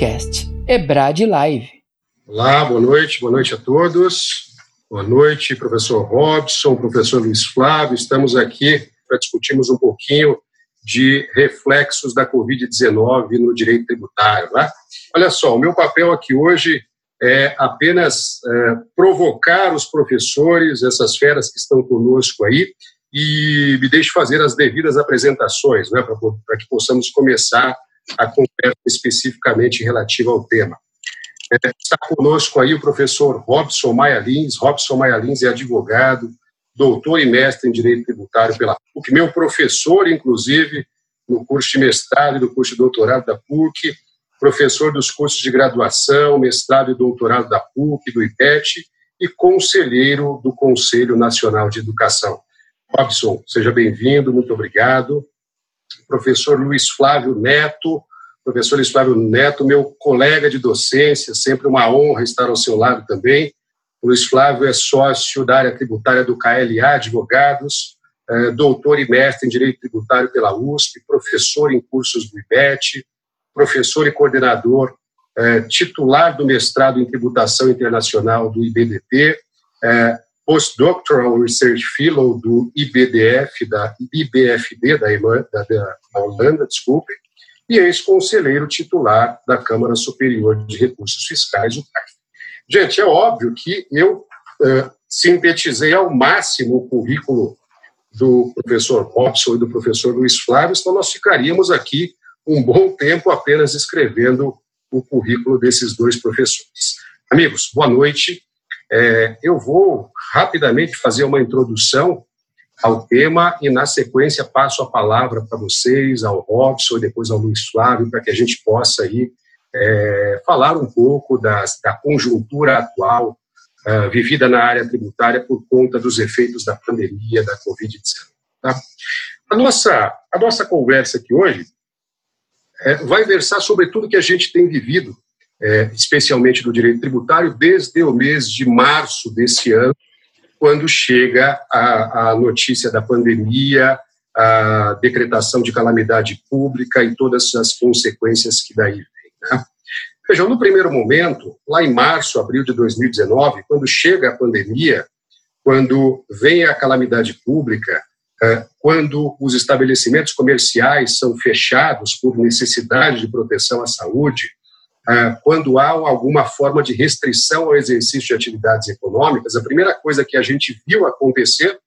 podcast Ebrad Live. Olá, boa noite, boa noite a todos. Boa noite, professor Robson, professor Luiz Flávio. Estamos aqui para discutirmos um pouquinho de reflexos da Covid-19 no direito tributário. Né? Olha só, o meu papel aqui hoje é apenas é, provocar os professores, essas feras que estão conosco aí, e me deixe fazer as devidas apresentações, né, para que possamos começar a conversa especificamente relativa ao tema. É, está conosco aí o professor Robson Maia Lins. Robson Maia Lins é advogado, doutor e mestre em Direito Tributário pela PUC, meu professor, inclusive, no curso de mestrado e do curso de doutorado da PUC, professor dos cursos de graduação, mestrado e doutorado da PUC, do IPET, e conselheiro do Conselho Nacional de Educação. Robson, seja bem-vindo, muito obrigado. Professor Luiz Flávio Neto, professor Luiz Flávio Neto, meu colega de docência, sempre uma honra estar ao seu lado também. O Luiz Flávio é sócio da área tributária do KLA Advogados, é, doutor e mestre em Direito Tributário pela USP, professor em cursos do IBET, professor e coordenador é, titular do mestrado em Tributação Internacional do IBDT, é, Postdoctoral Research Fellow do IBDF, da IBFD da, da, da Holanda, desculpe, e ex-conselheiro titular da Câmara Superior de Recursos Fiscais, o CAF. Gente, é óbvio que eu uh, sintetizei ao máximo o currículo do professor Robson e do professor Luiz Flávio, então nós ficaríamos aqui um bom tempo apenas escrevendo o currículo desses dois professores. Amigos, boa noite. É, eu vou rapidamente fazer uma introdução ao tema e, na sequência, passo a palavra para vocês, ao Robson e depois ao Luiz Flávio, para que a gente possa aí, é, falar um pouco da conjuntura atual uh, vivida na área tributária por conta dos efeitos da pandemia da Covid-19. Tá? A, nossa, a nossa conversa aqui hoje é, vai versar sobre tudo que a gente tem vivido, é, especialmente do direito tributário, desde o mês de março desse ano, quando chega a, a notícia da pandemia, a decretação de calamidade pública e todas as consequências que daí vem. Né? Vejam, no primeiro momento, lá em março, abril de 2019, quando chega a pandemia, quando vem a calamidade pública, é, quando os estabelecimentos comerciais são fechados por necessidade de proteção à saúde, quando há alguma forma de restrição ao exercício de atividades econômicas, a primeira coisa que a gente viu acontecer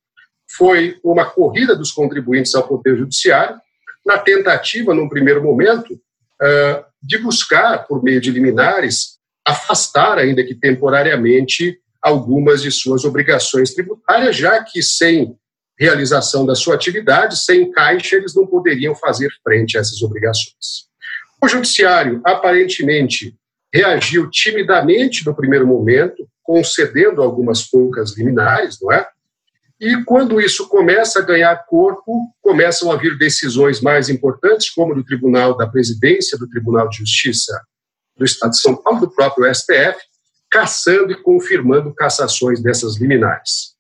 foi uma corrida dos contribuintes ao Poder Judiciário, na tentativa, num primeiro momento, é, de buscar, por meio de liminares, afastar, ainda que temporariamente, algumas de suas obrigações tributárias, já que sem realização da sua atividade, sem caixa, eles não poderiam fazer frente a essas obrigações. O Judiciário, aparentemente, reagiu timidamente no primeiro momento, concedendo algumas poucas liminares, não é? E quando isso começa a ganhar corpo, começam a vir decisões mais importantes, como do Tribunal da Presidência, do Tribunal de Justiça do Estado de São Paulo, do próprio STF, caçando e confirmando cassações dessas liminares.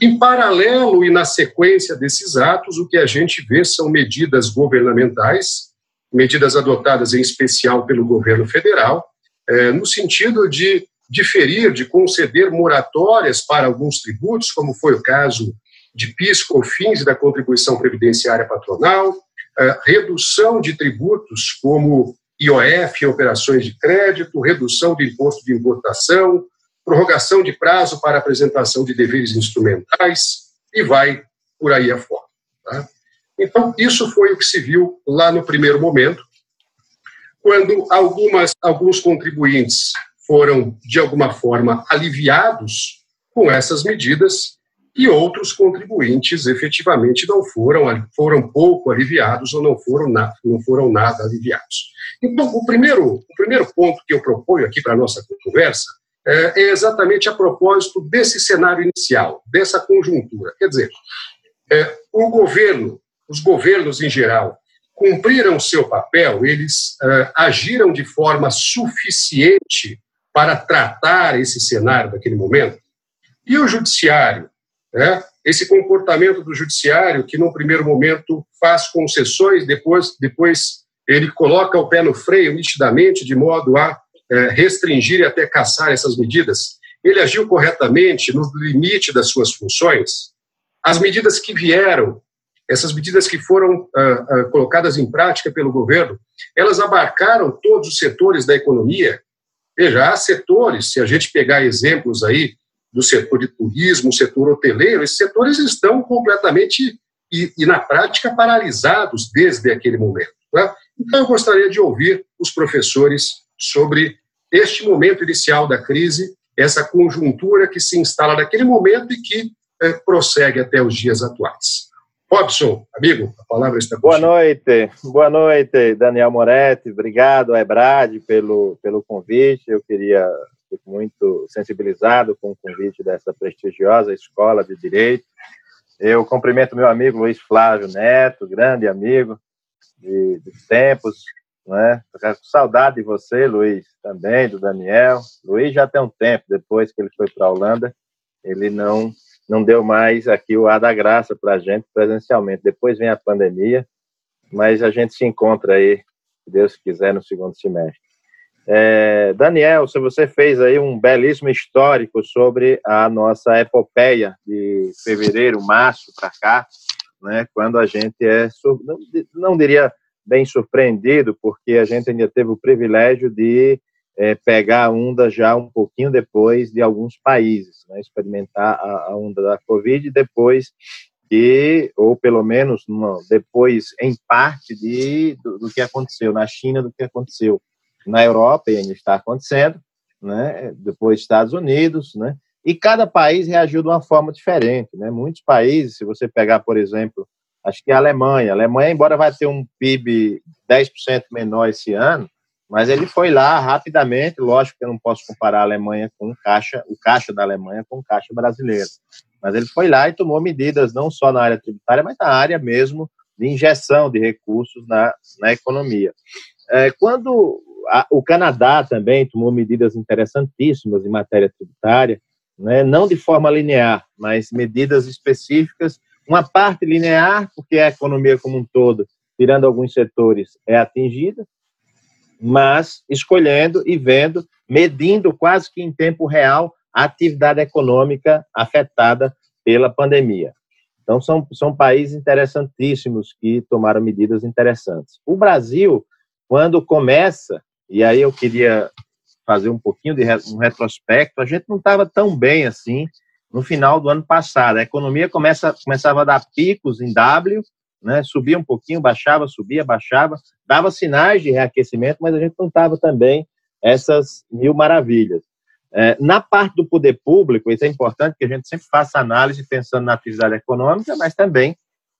Em paralelo e na sequência desses atos, o que a gente vê são medidas governamentais, medidas adotadas em especial pelo governo federal, é, no sentido de diferir, de conceder moratórias para alguns tributos, como foi o caso de PIS, COFINS e da contribuição previdenciária patronal, é, redução de tributos como IOF, operações de crédito, redução do imposto de importação, prorrogação de prazo para apresentação de deveres instrumentais e vai por aí afora. Tá? Então, isso foi o que se viu lá no primeiro momento, quando algumas, alguns contribuintes foram, de alguma forma, aliviados com essas medidas e outros contribuintes efetivamente não foram, foram pouco aliviados ou não foram, na, não foram nada aliviados. Então, o primeiro, o primeiro ponto que eu proponho aqui para a nossa conversa é, é exatamente a propósito desse cenário inicial, dessa conjuntura. Quer dizer, é, o governo, os governos em geral, cumpriram seu papel, eles é, agiram de forma suficiente para tratar esse cenário daquele momento? E o judiciário? Né? Esse comportamento do judiciário que, num primeiro momento, faz concessões, depois, depois ele coloca o pé no freio nitidamente, de modo a é, restringir e até caçar essas medidas? Ele agiu corretamente no limite das suas funções? As medidas que vieram, essas medidas que foram ah, ah, colocadas em prática pelo governo, elas abarcaram todos os setores da economia? Veja, há setores, se a gente pegar exemplos aí do setor de turismo, setor hoteleiro, esses setores estão completamente e, e na prática paralisados desde aquele momento. Né? Então, eu gostaria de ouvir os professores sobre este momento inicial da crise, essa conjuntura que se instala naquele momento e que é, prossegue até os dias atuais. Robson, amigo, a palavra está Boa noite, boa noite, Daniel Moretti, obrigado, Ebrad, pelo, pelo convite. Eu queria, fico muito sensibilizado com o convite dessa prestigiosa escola de Direito. Eu cumprimento meu amigo Luiz Flávio Neto, grande amigo de, de tempos, né? com saudade de você, Luiz, também, do Daniel. Luiz já tem um tempo, depois que ele foi para a Holanda, ele não não deu mais aqui o ar da graça para a gente presencialmente. Depois vem a pandemia, mas a gente se encontra aí, se Deus quiser, no segundo semestre. É, Daniel, se você fez aí um belíssimo histórico sobre a nossa epopeia de fevereiro, março para cá, né, quando a gente é, não, não diria bem surpreendido, porque a gente ainda teve o privilégio de é, pegar a onda já um pouquinho depois de alguns países, né, experimentar a, a, onda da Covid depois de, ou pelo menos uma, depois, em parte, de, do, do, que aconteceu na China, do que aconteceu na Europa, e ainda está acontecendo, né, depois Estados Unidos, né, e cada país reagiu de uma forma diferente. Né, muitos países, se você pegar, por exemplo, acho que a Alemanha, a Alemanha, embora vai ter um PIB 10% menor esse ano, mas ele foi lá rapidamente, lógico que eu não posso comparar a Alemanha com o caixa, o caixa da Alemanha com o caixa brasileiro. Mas ele foi lá e tomou medidas não só na área tributária, mas na área mesmo de injeção de recursos na, na economia. É, quando a, o Canadá também tomou medidas interessantíssimas em matéria tributária, né, não de forma linear, mas medidas específicas, uma parte linear, porque a economia como um todo, tirando alguns setores, é atingida, mas escolhendo e vendo, medindo quase que em tempo real a atividade econômica afetada pela pandemia. Então, são, são países interessantíssimos que tomaram medidas interessantes. O Brasil, quando começa, e aí eu queria fazer um pouquinho de um retrospecto, a gente não estava tão bem assim no final do ano passado. A economia começa, começava a dar picos em W, né? Subia um pouquinho, baixava, subia, baixava, dava sinais de reaquecimento, mas a gente não estava também essas mil maravilhas. É, na parte do poder público, isso é importante que a gente sempre faça análise pensando na atividade econômica, mas também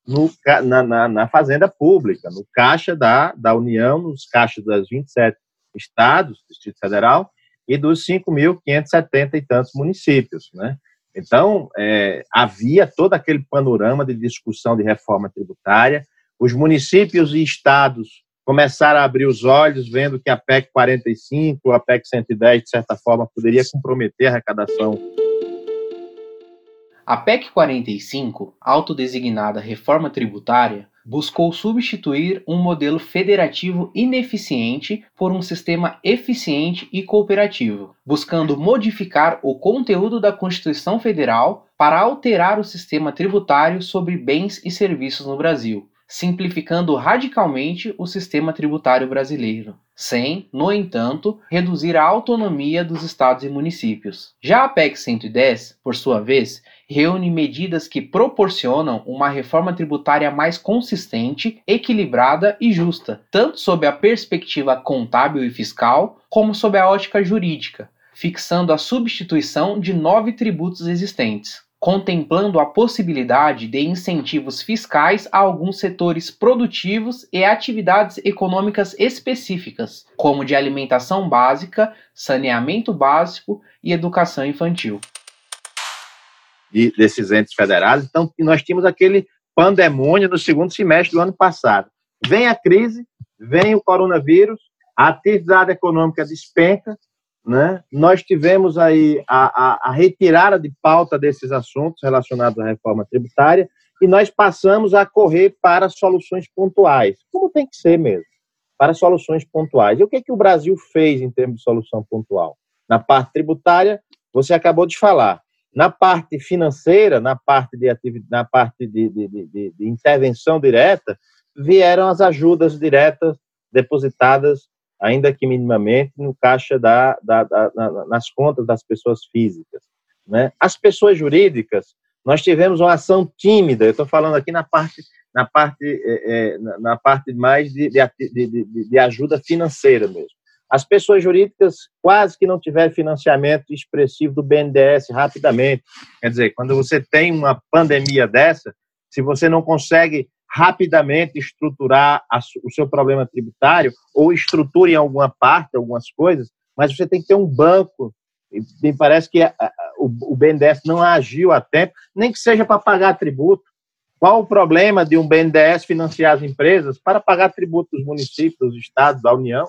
no, na, na, na, fazenda pública, no caixa da, da União, nos caixas das 27 estados, Distrito Federal, e dos 5.570 e tantos municípios, né? Então, é, havia todo aquele panorama de discussão de reforma tributária. Os municípios e estados começaram a abrir os olhos, vendo que a PEC 45, a PEC 110, de certa forma, poderia comprometer a arrecadação a PEC 45, autodesignada reforma tributária, buscou substituir um modelo federativo ineficiente por um sistema eficiente e cooperativo, buscando modificar o conteúdo da Constituição Federal para alterar o sistema tributário sobre bens e serviços no Brasil, simplificando radicalmente o sistema tributário brasileiro, sem, no entanto, reduzir a autonomia dos estados e municípios. Já a PEC 110, por sua vez, reúne medidas que proporcionam uma reforma tributária mais consistente, equilibrada e justa, tanto sob a perspectiva contábil e fiscal, como sob a ótica jurídica, fixando a substituição de nove tributos existentes contemplando a possibilidade de incentivos fiscais a alguns setores produtivos e atividades econômicas específicas, como de alimentação básica, saneamento básico e educação infantil. De, desses entes federais, então nós tínhamos aquele pandemônio no segundo semestre do ano passado. Vem a crise, vem o coronavírus, a atividade econômica despenca, né? Nós tivemos aí a, a, a, retirada de pauta desses assuntos relacionados à reforma tributária e nós passamos a correr para soluções pontuais, como tem que ser mesmo. para soluções pontuais. E o que, é que o Brasil fez em termos de solução pontual? Na parte tributária, você acabou de falar. Na parte financeira, na parte de, na parte de, de, de, de intervenção direta, vieram as ajudas diretas depositadas, ainda que minimamente, no caixa da, da, da nas contas das pessoas físicas. Né? As pessoas jurídicas, nós tivemos uma ação tímida, eu estou falando aqui na parte, na parte, é, é, na parte mais de, de, de, de ajuda financeira mesmo. As pessoas jurídicas quase que não tiveram financiamento expressivo do BNDES rapidamente. Quer dizer, quando você tem uma pandemia dessa, se você não consegue rapidamente estruturar o seu problema tributário, ou estruture em alguma parte algumas coisas, mas você tem que ter um banco. Me parece que o, o BNDES não agiu a tempo, nem que seja para pagar tributo. Qual o problema de um BNDES financiar as empresas para pagar tributo dos municípios, dos estados, da União?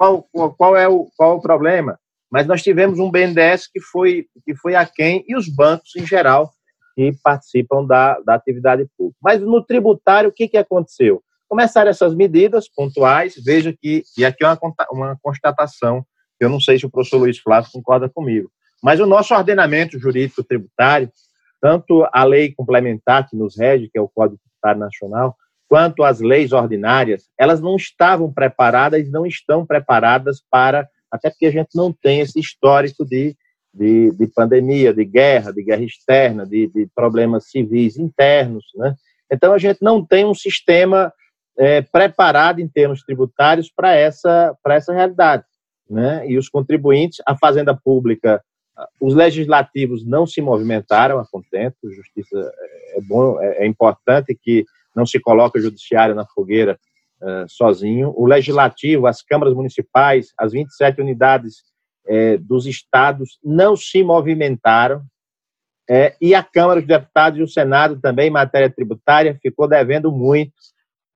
Qual, qual, é o, qual é o problema? Mas nós tivemos um BNDES que foi, que foi aquém e os bancos, em geral, que participam da, da atividade pública. Mas no tributário, o que, que aconteceu? Começaram essas medidas pontuais, veja que, e aqui é uma, uma constatação, eu não sei se o professor Luiz Flávio concorda comigo, mas o nosso ordenamento jurídico tributário, tanto a lei complementar que nos rege, que é o Código Tributário Nacional, quanto as leis ordinárias, elas não estavam preparadas, não estão preparadas para, até porque a gente não tem esse histórico de, de, de pandemia, de guerra, de guerra externa, de, de, problemas civis internos, né? Então a gente não tem um sistema é, preparado em termos tributários para essa para essa realidade, né? E os contribuintes, a fazenda pública, os legislativos não se movimentaram a contento. Justiça é, é bom, é, é importante que não se coloque o judiciário na fogueira uh, sozinho. O legislativo, as câmaras municipais, as 27 unidades uh, dos estados não se movimentaram. Uh, e a Câmara dos Deputados e o Senado também, em matéria tributária, ficou devendo muito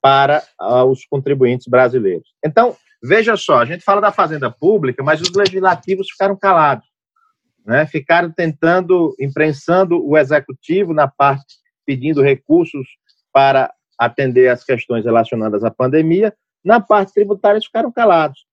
para os contribuintes brasileiros. Então, veja só, a gente fala da fazenda pública, mas os legislativos ficaram calados. Né? Ficaram tentando, imprensando o executivo na parte pedindo recursos para atender as questões relacionadas à pandemia, na parte tributária ficaram calados.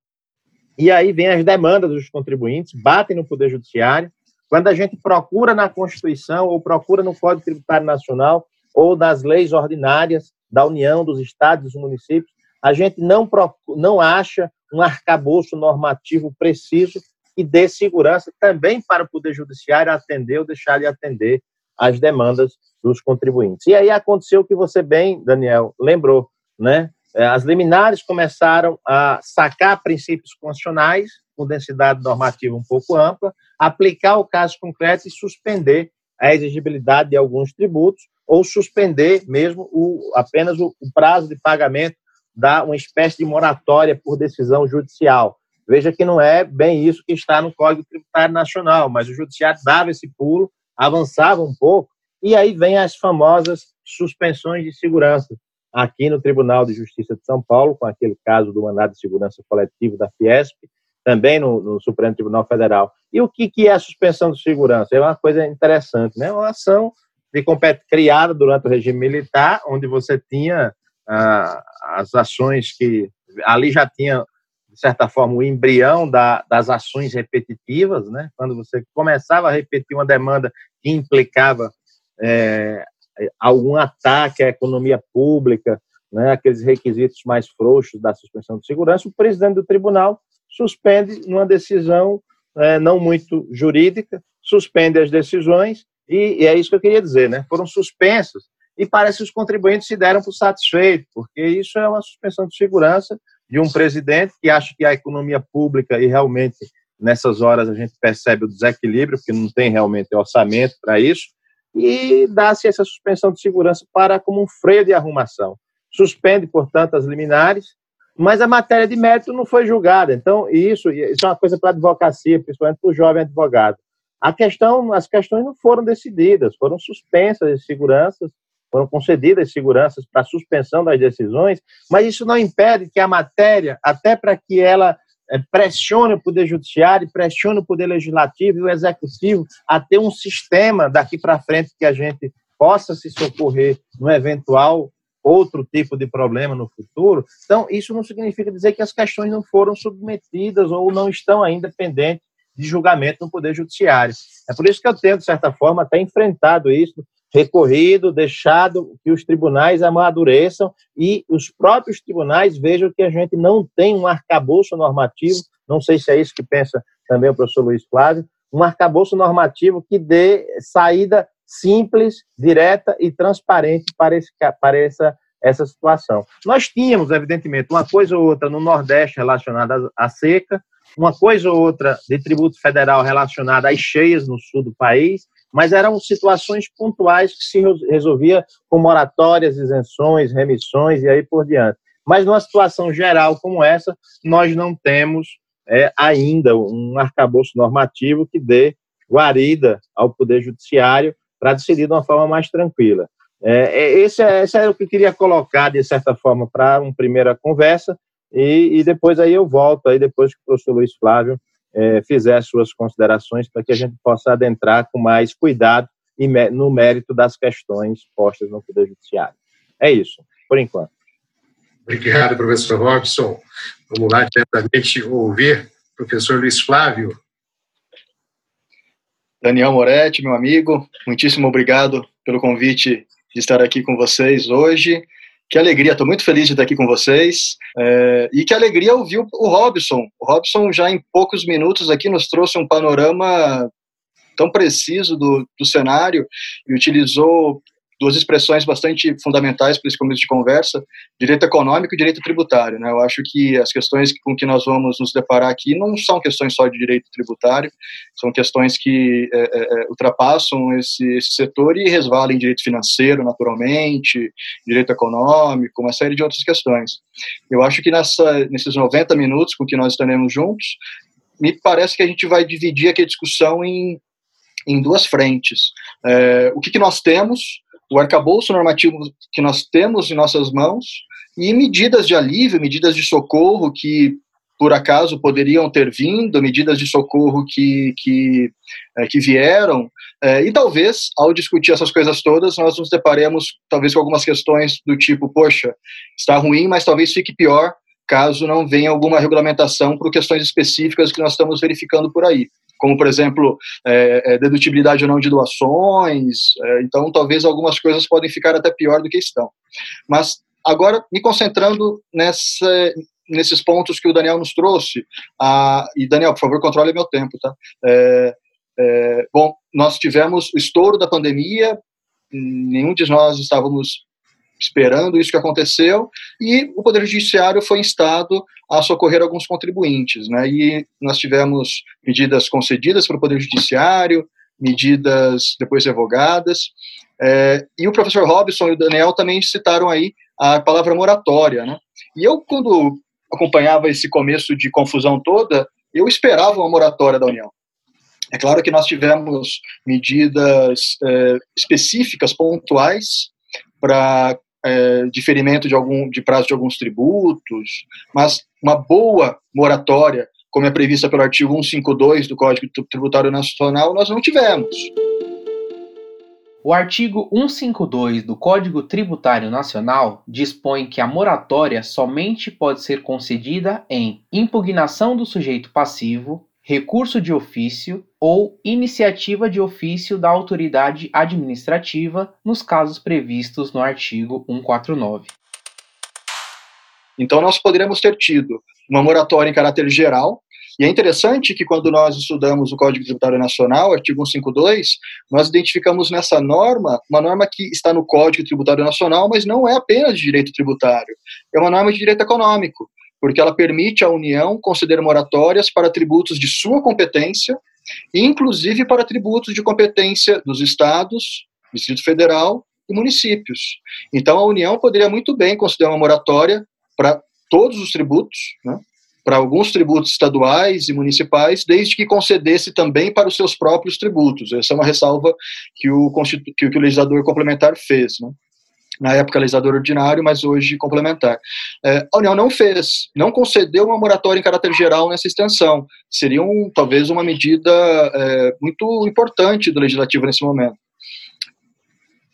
E aí vem as demandas dos contribuintes, batem no Poder Judiciário. Quando a gente procura na Constituição ou procura no Código Tributário Nacional ou nas leis ordinárias da União, dos estados, dos municípios, a gente não, não acha um arcabouço normativo preciso e dê segurança também para o Poder Judiciário atender ou deixar de atender as demandas dos contribuintes. E aí aconteceu o que você bem, Daniel, lembrou, né? É, as liminares começaram a sacar princípios constitucionais com densidade normativa um pouco ampla, aplicar o caso concreto e suspender a exigibilidade de alguns tributos ou suspender mesmo o, apenas o, o prazo de pagamento da uma espécie de moratória por decisão judicial. Veja que não é bem isso que está no Código Tributário Nacional, mas o Judiciário dava esse pulo, avançava um pouco e aí vem as famosas suspensões de segurança. Aqui no Tribunal de Justiça de São Paulo, com aquele caso do mandado de segurança coletivo da Fiesp, também no, no Supremo Tribunal Federal. E o que, que é a suspensão de segurança? É uma coisa interessante, né? Uma ação de criada durante o regime militar, onde você tinha ah, as ações que ali já tinha de certa forma o embrião da, das ações repetitivas, né? Quando você começava a repetir uma demanda que implicava é, algum ataque à economia pública, né, aqueles requisitos mais frouxos da suspensão de segurança, o presidente do tribunal suspende numa decisão é, não muito jurídica, suspende as decisões, e, e, é isso que eu queria dizer, né? Foram suspensos, e parece que os contribuintes se deram por satisfeitos, porque isso é uma suspensão de segurança de um presidente que acha que a economia pública, e realmente nessas horas a gente percebe o desequilíbrio, porque não tem realmente orçamento para isso, e dá-se essa suspensão de segurança para como um freio de arrumação. Suspende, portanto, as liminares, mas a matéria de mérito não foi julgada. Então, isso, isso é uma coisa para a advocacia, principalmente para o jovem advogado. A questão, as questões não foram decididas, foram suspensas as seguranças, foram concedidas seguranças para suspensão das decisões, mas isso não impede que a matéria, até para que ela é, pressione o Poder Judiciário, pressione o Poder Legislativo e o Executivo a ter um sistema daqui para frente que a gente possa se socorrer no eventual outro tipo de problema no futuro. Então, isso não significa dizer que as questões não foram submetidas ou não estão ainda pendentes de julgamento no Poder Judiciário. É por isso que eu tenho, de certa forma, até enfrentado isso, recorrido, deixado que os tribunais amadureçam e os próprios tribunais vejam que a gente não tem um arcabouço normativo, não sei se é isso que pensa também o professor Luiz Flávio, um arcabouço normativo que dê saída simples, direta e transparente para, esse, para essa, essa situação. Nós tínhamos, evidentemente, uma coisa ou outra no Nordeste relacionada à seca, uma coisa ou outra de tributo federal relacionada às cheias no sul do país, mas eram situações pontuais que se resolvia com moratórias, isenções, remissões e aí por diante. Mas numa situação geral como essa, nós não temos é, ainda um arcabouço normativo que dê guarida ao Poder Judiciário para decidir de uma forma mais tranquila. É, é esse, é, esse é o que eu queria colocar, de certa forma, para uma primeira conversa, e, e, depois aí eu volto, aí depois que o professor Luiz Flávio é, fizer as suas considerações, para que a gente possa adentrar com mais cuidado e no mérito das questões postas no Poder Judiciário. É isso, por enquanto. Obrigado, professor Robson. Vamos lá diretamente ouvir o professor Luiz Flávio. Daniel Moretti, meu amigo, muitíssimo obrigado pelo convite de estar aqui com vocês hoje. Que alegria, estou muito feliz de estar aqui com vocês. É, e que alegria ouvir o Robson. O Robson, já em poucos minutos aqui, nos trouxe um panorama tão preciso do, do cenário e utilizou duas expressões bastante fundamentais para esse começo de conversa, direito econômico e direito tributário. Né? Eu acho que as questões com que nós vamos nos deparar aqui não são questões só de direito tributário, são questões que é, é, é ultrapassam esse, esse setor e resvalam em direito financeiro, naturalmente, direito econômico, uma série de outras questões. Eu acho que nessa, nesses 90 minutos com que nós estaremos juntos, me parece que a gente vai dividir aqui a discussão em, em duas frentes. É, o que, que nós temos o arcabouço normativo que nós temos em nossas mãos e medidas de alívio, medidas de socorro que por acaso poderiam ter vindo, medidas de socorro que, que, é, que vieram, é, e talvez, ao discutir essas coisas todas, nós nos deparemos talvez com algumas questões do tipo, poxa, está ruim, mas talvez fique pior caso não venha alguma regulamentação por questões específicas que nós estamos verificando por aí como, por exemplo, é, é, dedutibilidade ou não de doações. É, então, talvez algumas coisas podem ficar até pior do que estão. Mas, agora, me concentrando nessa, nesses pontos que o Daniel nos trouxe, a, e Daniel, por favor, controle meu tempo, tá? É, é, bom, nós tivemos o estouro da pandemia, nenhum de nós estávamos esperando isso que aconteceu, e o Poder Judiciário foi instado a socorrer alguns contribuintes. Né? E nós tivemos medidas concedidas pelo Poder Judiciário, medidas depois revogadas, é, e o professor Robson e o Daniel também citaram aí a palavra moratória. Né? E eu, quando acompanhava esse começo de confusão toda, eu esperava uma moratória da União. É claro que nós tivemos medidas é, específicas, pontuais, para é, diferimento de algum de prazo de alguns tributos, mas uma boa moratória, como é prevista pelo artigo 152 do Código Tributário Nacional, nós não tivemos. O artigo 152 do Código Tributário Nacional dispõe que a moratória somente pode ser concedida em impugnação do sujeito passivo, recurso de ofício ou iniciativa de ofício da autoridade administrativa nos casos previstos no artigo 149. Então, nós poderíamos ter tido uma moratória em caráter geral, e é interessante que quando nós estudamos o Código Tributário Nacional, artigo 152, nós identificamos nessa norma uma norma que está no Código Tributário Nacional, mas não é apenas de direito tributário, é uma norma de direito econômico porque ela permite à União conceder moratórias para tributos de sua competência, inclusive para tributos de competência dos estados, Distrito Federal e municípios. Então, a União poderia muito bem conceder uma moratória para todos os tributos, né, para alguns tributos estaduais e municipais, desde que concedesse também para os seus próprios tributos. Essa é uma ressalva que o, que o legislador complementar fez. Né na época legislador ordinário, mas hoje complementar. É, a União não fez, não concedeu uma moratória em caráter geral nessa extensão. Seria um, talvez uma medida é, muito importante do legislativo nesse momento.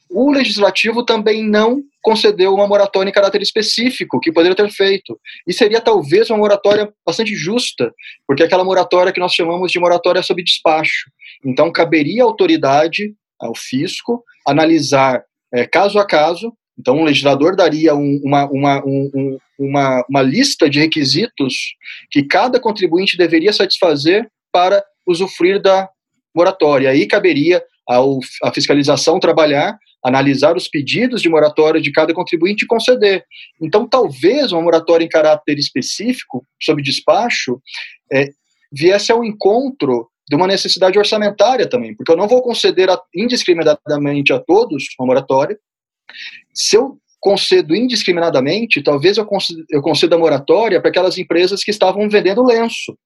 O legislativo também não concedeu uma moratória em caráter específico, que poderia ter feito. E seria talvez uma moratória bastante justa, porque é aquela moratória que nós chamamos de moratória sob despacho. Então, caberia à autoridade, ao fisco, analisar é, caso a caso. Então, um legislador daria um, uma, uma, um, uma, uma lista de requisitos que cada contribuinte deveria satisfazer para usufruir da moratória. Aí caberia ao, a fiscalização trabalhar, analisar os pedidos de moratória de cada contribuinte e conceder. Então, talvez uma moratória em caráter específico, sob despacho, é, viesse ao encontro de uma necessidade orçamentária também, porque eu não vou conceder indiscriminadamente a todos uma moratória. Se eu concedo indiscriminadamente, talvez eu conceda, eu conceda moratória para aquelas empresas que estavam vendendo lenço,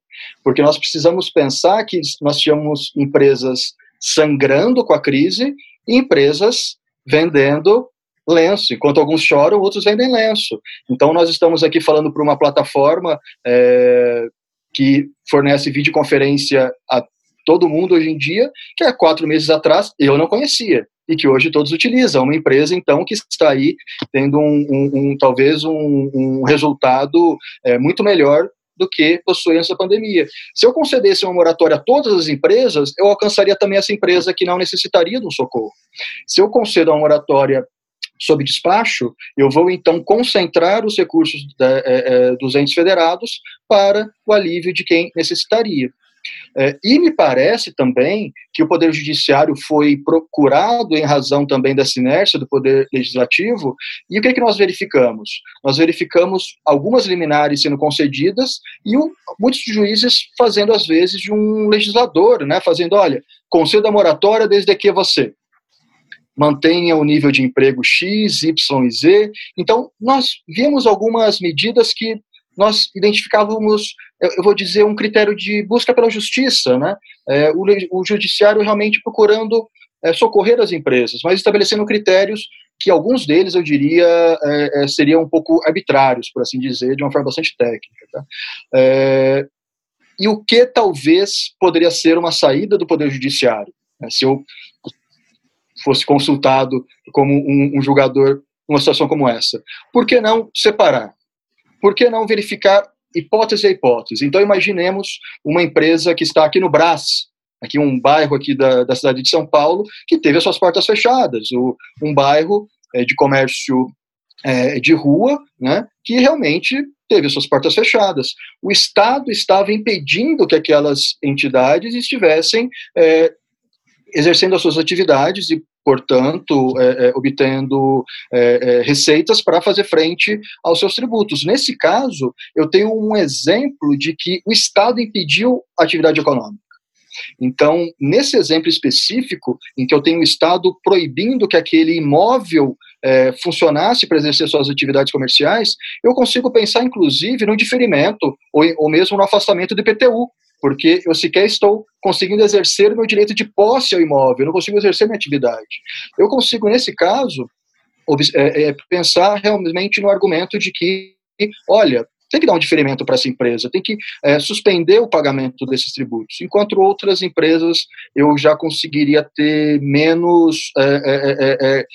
porque nós precisamos pensar que nós tínhamos empresas sangrando com a crise e empresas vendendo lenço. Enquanto alguns choram, outros vendem lenço. Então, nós estamos aqui falando para uma plataforma é, que fornece videoconferência a todo mundo hoje em dia, que há quatro meses atrás eu não conhecia e que hoje todos utilizam. Uma empresa, então, que está aí tendo um, um, um talvez um, um resultado é, muito melhor do que possui essa pandemia. Se eu concedesse uma moratória a todas as empresas, eu alcançaria também essa empresa que não necessitaria de um socorro. Se eu concedo uma moratória sob despacho, eu vou então concentrar os recursos da, é, é, dos entes federados para o alívio de quem necessitaria. É, e me parece também que o Poder Judiciário foi procurado em razão também dessa inércia do Poder Legislativo, e o que, é que nós verificamos? Nós verificamos algumas liminares sendo concedidas e o, muitos juízes fazendo, às vezes, de um legislador, né, fazendo, olha, conceda a moratória desde que você mantenha o nível de emprego X, Y e Z. Então, nós vimos algumas medidas que nós identificávamos, eu vou dizer, um critério de busca pela justiça, né? É, o, o, judiciário realmente procurando é, socorrer as empresas, mas estabelecendo critérios que alguns deles, eu diria, é, é seriam um pouco arbitrários, por assim dizer, de uma forma bastante técnica. Tá? É, e o que talvez poderia ser uma saída do Poder Judiciário? Né? Se eu fosse consultado como um, um julgador numa situação como essa. Por que não separar? por que não verificar hipótese a hipótese? Então, imaginemos uma empresa que está aqui no Brás, aqui um bairro aqui da, da cidade de São Paulo, que teve as suas portas fechadas, o, um bairro é, de comércio é, de rua, né, que realmente teve as suas portas fechadas. O Estado estava impedindo que aquelas entidades estivessem é, exercendo as suas atividades e portanto, é, é, obtendo é, é, receitas para fazer frente aos seus tributos. Nesse caso, eu tenho um exemplo de que o Estado impediu a atividade econômica. Então, nesse exemplo específico, em que eu tenho o Estado proibindo que aquele imóvel é, funcionasse para exercer suas atividades comerciais, eu consigo pensar, inclusive, no diferimento ou, ou mesmo no afastamento do IPTU, porque eu sequer estou conseguindo exercer meu direito de posse ao imóvel, eu não consigo exercer minha atividade. Eu consigo, nesse caso, é, é, pensar realmente no argumento de que, olha, tem que dar um diferimento para essa empresa, tem que é, suspender o pagamento desses tributos, enquanto outras empresas eu já conseguiria ter menos é, é,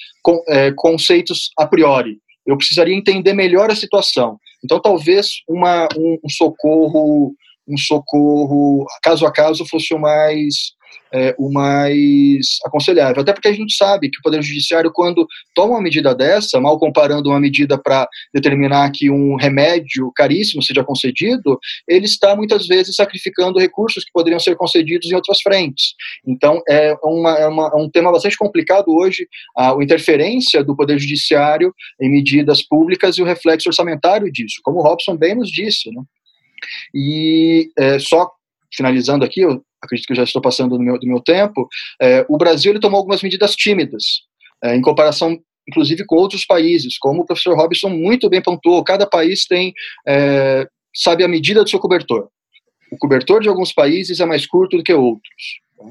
é conceitos a priori. Eu precisaria entender melhor a situação. Então, talvez uma, um, um socorro um socorro caso a caso fosse o mais é, o mais aconselhável. Até porque a gente sabe que o Poder Judiciário, quando toma uma medida dessa, mal comparando uma medida para determinar que um remédio caríssimo seja concedido, ele está muitas vezes sacrificando recursos que poderiam ser concedidos em outras frentes. Então, é, uma, é, uma, é um tema bastante complicado hoje, a, a interferência do Poder Judiciário em medidas públicas e o reflexo orçamentário disso, como o Robson bem nos disse. Né? E é, só finalizando aqui, eu acredito que eu já estou passando do meu, do meu tempo, é, o Brasil ele tomou algumas medidas tímidas, é, em comparação, inclusive, com outros países, como o professor Robson muito bem pontuou, cada país tem, é, sabe, a medida do seu cobertor. O cobertor de alguns países é mais curto do que outros. Tá?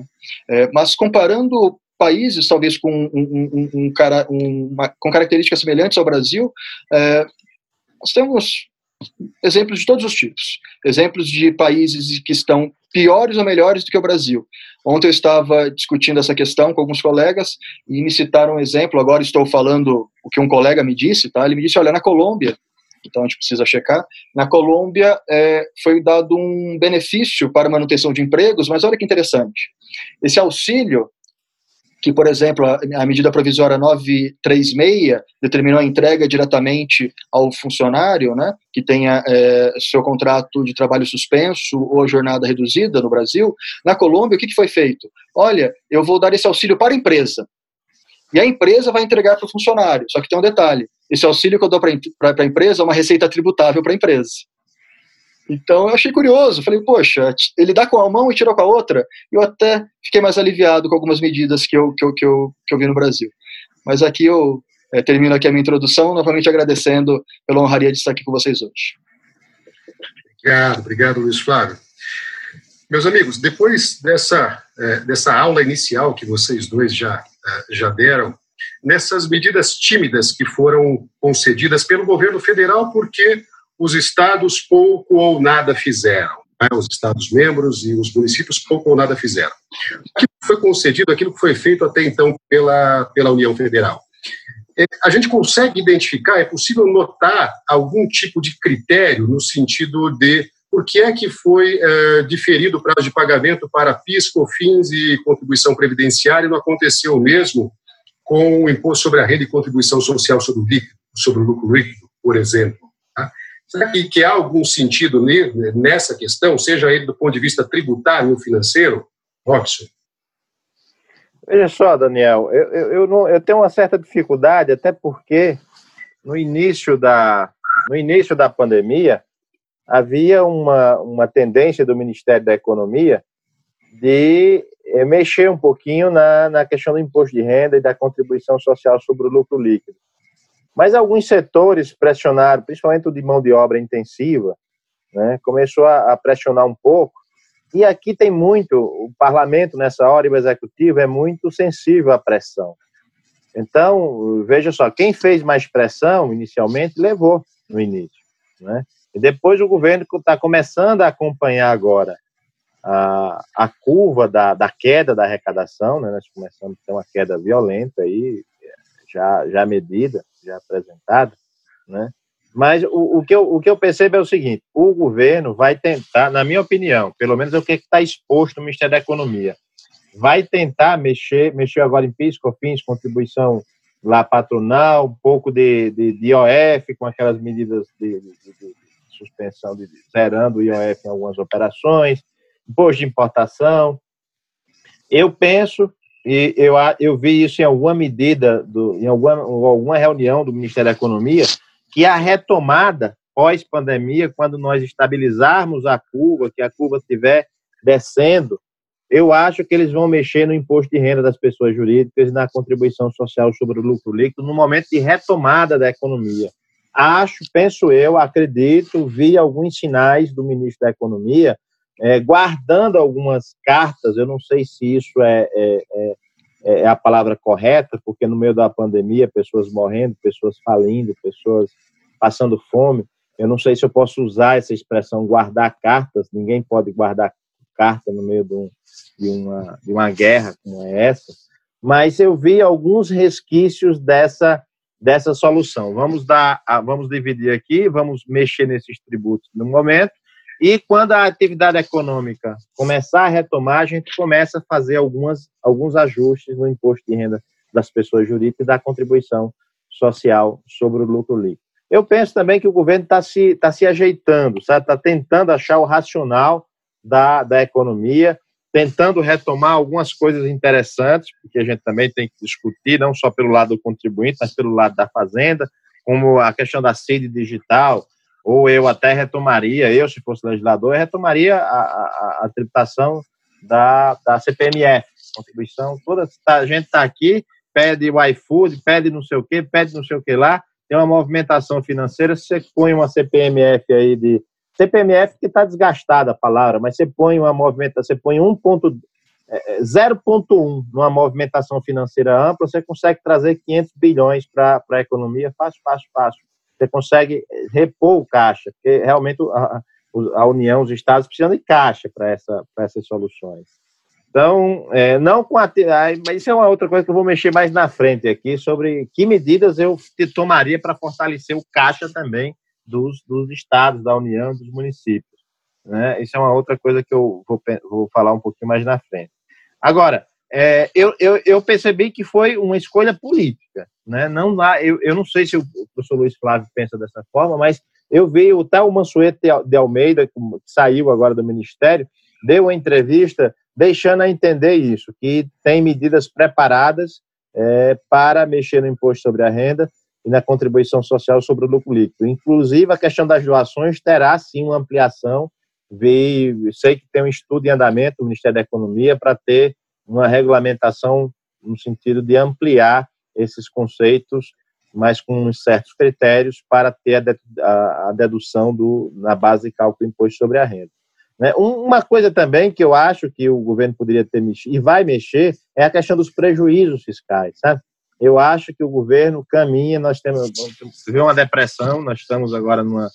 É, mas comparando países, talvez com, um, um, um, uma, com características semelhantes ao Brasil, é, nós temos exemplos de todos os tipos. Exemplos de países que estão piores ou melhores do que o Brasil. Ontem eu estava discutindo essa questão com alguns colegas e me citaram um exemplo, agora estou falando o que um colega me disse, tá? Ele me disse, olha, na Colômbia, então a gente precisa checar, na Colômbia é, foi dado um benefício para manutenção de empregos, mas olha que interessante, esse auxílio que, por exemplo, a, medida provisória 936 determinou a entrega diretamente ao funcionário, né, que tenha é, seu contrato de trabalho suspenso ou jornada reduzida no Brasil. Na Colômbia, o que, que foi feito? Olha, eu vou dar esse auxílio para a empresa. E a empresa vai entregar para o funcionário. Só que tem um detalhe: esse auxílio que eu dou para a empresa é uma receita tributável para a empresa. Então eu achei curioso, falei, poxa, ele dá com a mão e tira com a outra. Eu até fiquei mais aliviado com algumas medidas que eu, que eu, que eu, que eu vi no Brasil. Mas aqui eu é, termino aqui a minha introdução, novamente agradecendo pela honraria de estar aqui com vocês hoje. Obrigado, obrigado, Luiz Flávio. Meus amigos, depois dessa, é, dessa aula inicial que vocês dois já, é, já deram, nessas medidas tímidas que foram concedidas pelo governo federal, porque os estados pouco ou nada fizeram. Né? Os estados-membros e os municípios pouco ou nada fizeram. O que foi concedido, aquilo que foi feito até então pela, pela União Federal. É, a gente consegue identificar, é possível notar algum tipo de critério no sentido de por que é que foi é, diferido o prazo de pagamento para PIS, COFINS e contribuição previdenciária e não aconteceu o mesmo com o imposto sobre a renda e contribuição social sobre o líquido, sobre o lucro líquido, por exemplo. Será que, que há algum sentido nessa questão, seja ele do ponto de vista tributário ou financeiro? Robson. Veja só, Daniel, eu, eu, eu, não, eu, tenho uma certa dificuldade, até porque no início da, no início da pandemia havia uma, uma tendência do Ministério da Economia de eh, mexer um pouquinho na, na questão do imposto de renda e da contribuição social sobre o lucro líquido. Mas alguns setores pressionaram, principalmente o de mão de obra intensiva, né, começou a, pressionar um pouco. E aqui tem muito, o parlamento nessa hora e o executivo é muito sensível à pressão. Então, veja só, quem fez mais pressão inicialmente levou no início. Né? E depois o governo está começando a acompanhar agora a, a curva da, da queda da arrecadação, né? nós começamos a ter uma queda violenta aí, já, já medida já apresentado, né? Mas o, o, que eu, o que eu percebo é o seguinte: o governo vai tentar, na minha opinião, pelo menos é o que está exposto no Ministério da Economia, vai tentar mexer, mexer agora em PIS, COFINS, contribuição lá patronal, um pouco de, de, de IOF, com aquelas medidas de, de, de suspensão, de, zerando o IOF em algumas operações, imposto de importação. Eu penso e eu, eu vi isso em alguma medida, do, em alguma, alguma reunião do Ministério da Economia, que a retomada pós-pandemia, quando nós estabilizarmos a curva, que a curva estiver descendo, eu acho que eles vão mexer no imposto de renda das pessoas jurídicas e na contribuição social sobre o lucro líquido no momento de retomada da economia. Acho, penso eu, acredito, vi alguns sinais do ministro da Economia é, guardando algumas cartas, eu não sei se isso é, é, é, é, a palavra correta, porque no meio da pandemia, pessoas morrendo, pessoas falindo, pessoas passando fome, eu não sei se eu posso usar essa expressão guardar cartas, ninguém pode guardar carta no meio de, um, de, uma, de uma guerra como é essa, mas eu vi alguns resquícios dessa dessa solução. Vamos dar, vamos dividir aqui, vamos mexer nesses tributos no momento e quando a atividade econômica começar a retomar, a gente começa a fazer algumas, alguns ajustes no imposto de renda das pessoas jurídicas e da contribuição social sobre o lucro líquido. Eu penso também que o governo está se, tá se ajeitando, está tentando achar o racional da, da economia, tentando retomar algumas coisas interessantes, porque a gente também tem que discutir, não só pelo lado do contribuinte, mas pelo lado da fazenda, como a questão da sede digital, ou eu até retomaria, eu se fosse legislador, eu retomaria a, a, a tributação da, da CPMF, contribuição toda, tá, a gente está aqui, pede o iFood, pede não sei o que, pede não sei o que lá, tem uma movimentação financeira, você põe uma CPMF aí de, CPMF que está desgastada a palavra, mas você põe uma movimentação, você põe 1.0.1 é, é, numa movimentação financeira ampla, você consegue trazer 500 bilhões para a economia, fácil, fácil, fácil você consegue repor o caixa, porque realmente a, a União, os estados precisam de caixa para essa, essas soluções. Então, é, não com a. Mas isso é uma outra coisa que eu vou mexer mais na frente aqui, sobre que medidas eu tomaria para fortalecer o caixa também dos, dos estados, da União, dos municípios. Né? Isso é uma outra coisa que eu vou, vou falar um pouquinho mais na frente. Agora, é, eu, eu, eu, percebi que foi uma escolha política. Né? Não lá, eu, eu não sei se o professor Luiz Flávio pensa dessa forma, mas eu vi o tal Mansueto de Almeida, que saiu agora do Ministério, deu uma entrevista deixando a entender isso, que tem medidas preparadas é, para mexer no imposto sobre a renda e na contribuição social sobre o lucro líquido. Inclusive, a questão das doações terá sim uma ampliação. Vi, sei que tem um estudo em andamento no Ministério da Economia para ter uma regulamentação no sentido de ampliar esses conceitos, mas com certos critérios para ter a dedução do, na base de cálculo do imposto sobre a renda. Né? Uma coisa também que eu acho que o governo poderia ter mexido e vai mexer é a questão dos prejuízos fiscais, sabe? Eu acho que o governo caminha, nós temos uma depressão, nós estamos agora numa,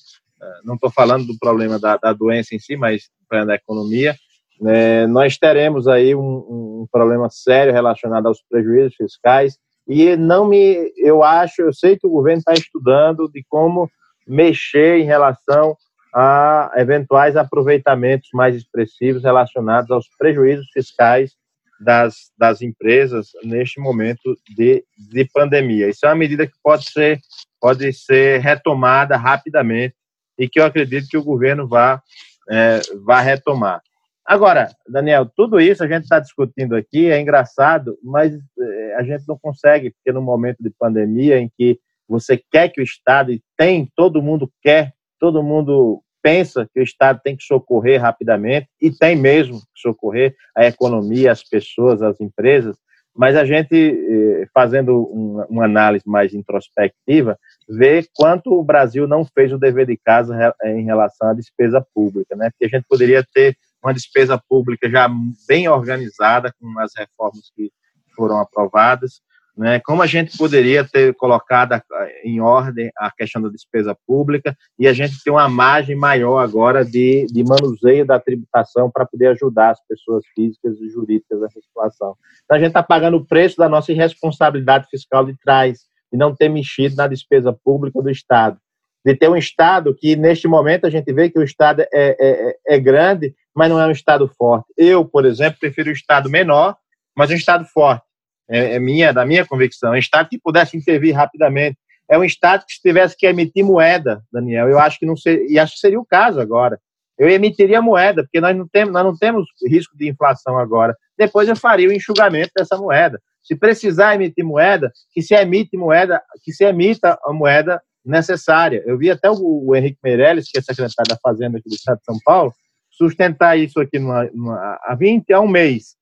eh, não estou falando do problema da, da, doença em si, mas da economia, né? nós teremos aí um, um problema sério relacionado aos prejuízos fiscais e não me, eu acho, eu sei que o governo está estudando de como mexer em relação a eventuais aproveitamentos mais expressivos relacionados aos prejuízos fiscais das, das empresas neste momento de, de pandemia. Isso é uma medida que pode ser, pode ser retomada rapidamente e que eu acredito que o governo vá, é, vá retomar. Agora, Daniel, tudo isso a gente está discutindo aqui, é engraçado, mas é, a gente não consegue, porque no momento de pandemia em que você quer que o Estado, e tem, todo mundo quer todo mundo pensa que o Estado tem que socorrer rapidamente, e tem mesmo que socorrer a economia, as pessoas, as empresas, mas a gente, eh, fazendo uma análise mais introspectiva, vê quanto o Brasil não fez o dever de casa em relação à despesa pública, né? Porque a gente poderia ter uma despesa pública já bem organizada com as reformas que foram aprovadas, né? Como a gente poderia ter colocado em ordem a questão da despesa pública e a gente ter uma margem maior agora de, de manuseio da tributação para poder ajudar as pessoas físicas e jurídicas nessa situação. Então, a gente está pagando o preço da nossa irresponsabilidade fiscal de trás, de não ter mexido na despesa pública do Estado. De ter um Estado que, neste momento, a gente vê que o Estado é, é, é, é grande, mas não é um Estado forte. Eu, por exemplo, prefiro um Estado menor, mas um Estado forte é, é minha, da minha convicção, é um Estado que pudesse intervir rapidamente. É um Estado que tivesse que emitir moeda, Daniel. Eu acho que não seria, e acho que seria o caso agora. Eu emitiria moeda, porque nós não temos, nós não temos risco de inflação agora. Depois eu faria o enxugamento dessa moeda. Se precisar emitir moeda, que se emite moeda, que se emita a moeda necessária. Eu vi até o, o Henrique Meirelles, que é secretário da Fazenda aqui do Estado de São Paulo, sustentar isso aqui numa, numa, há 20, há um mês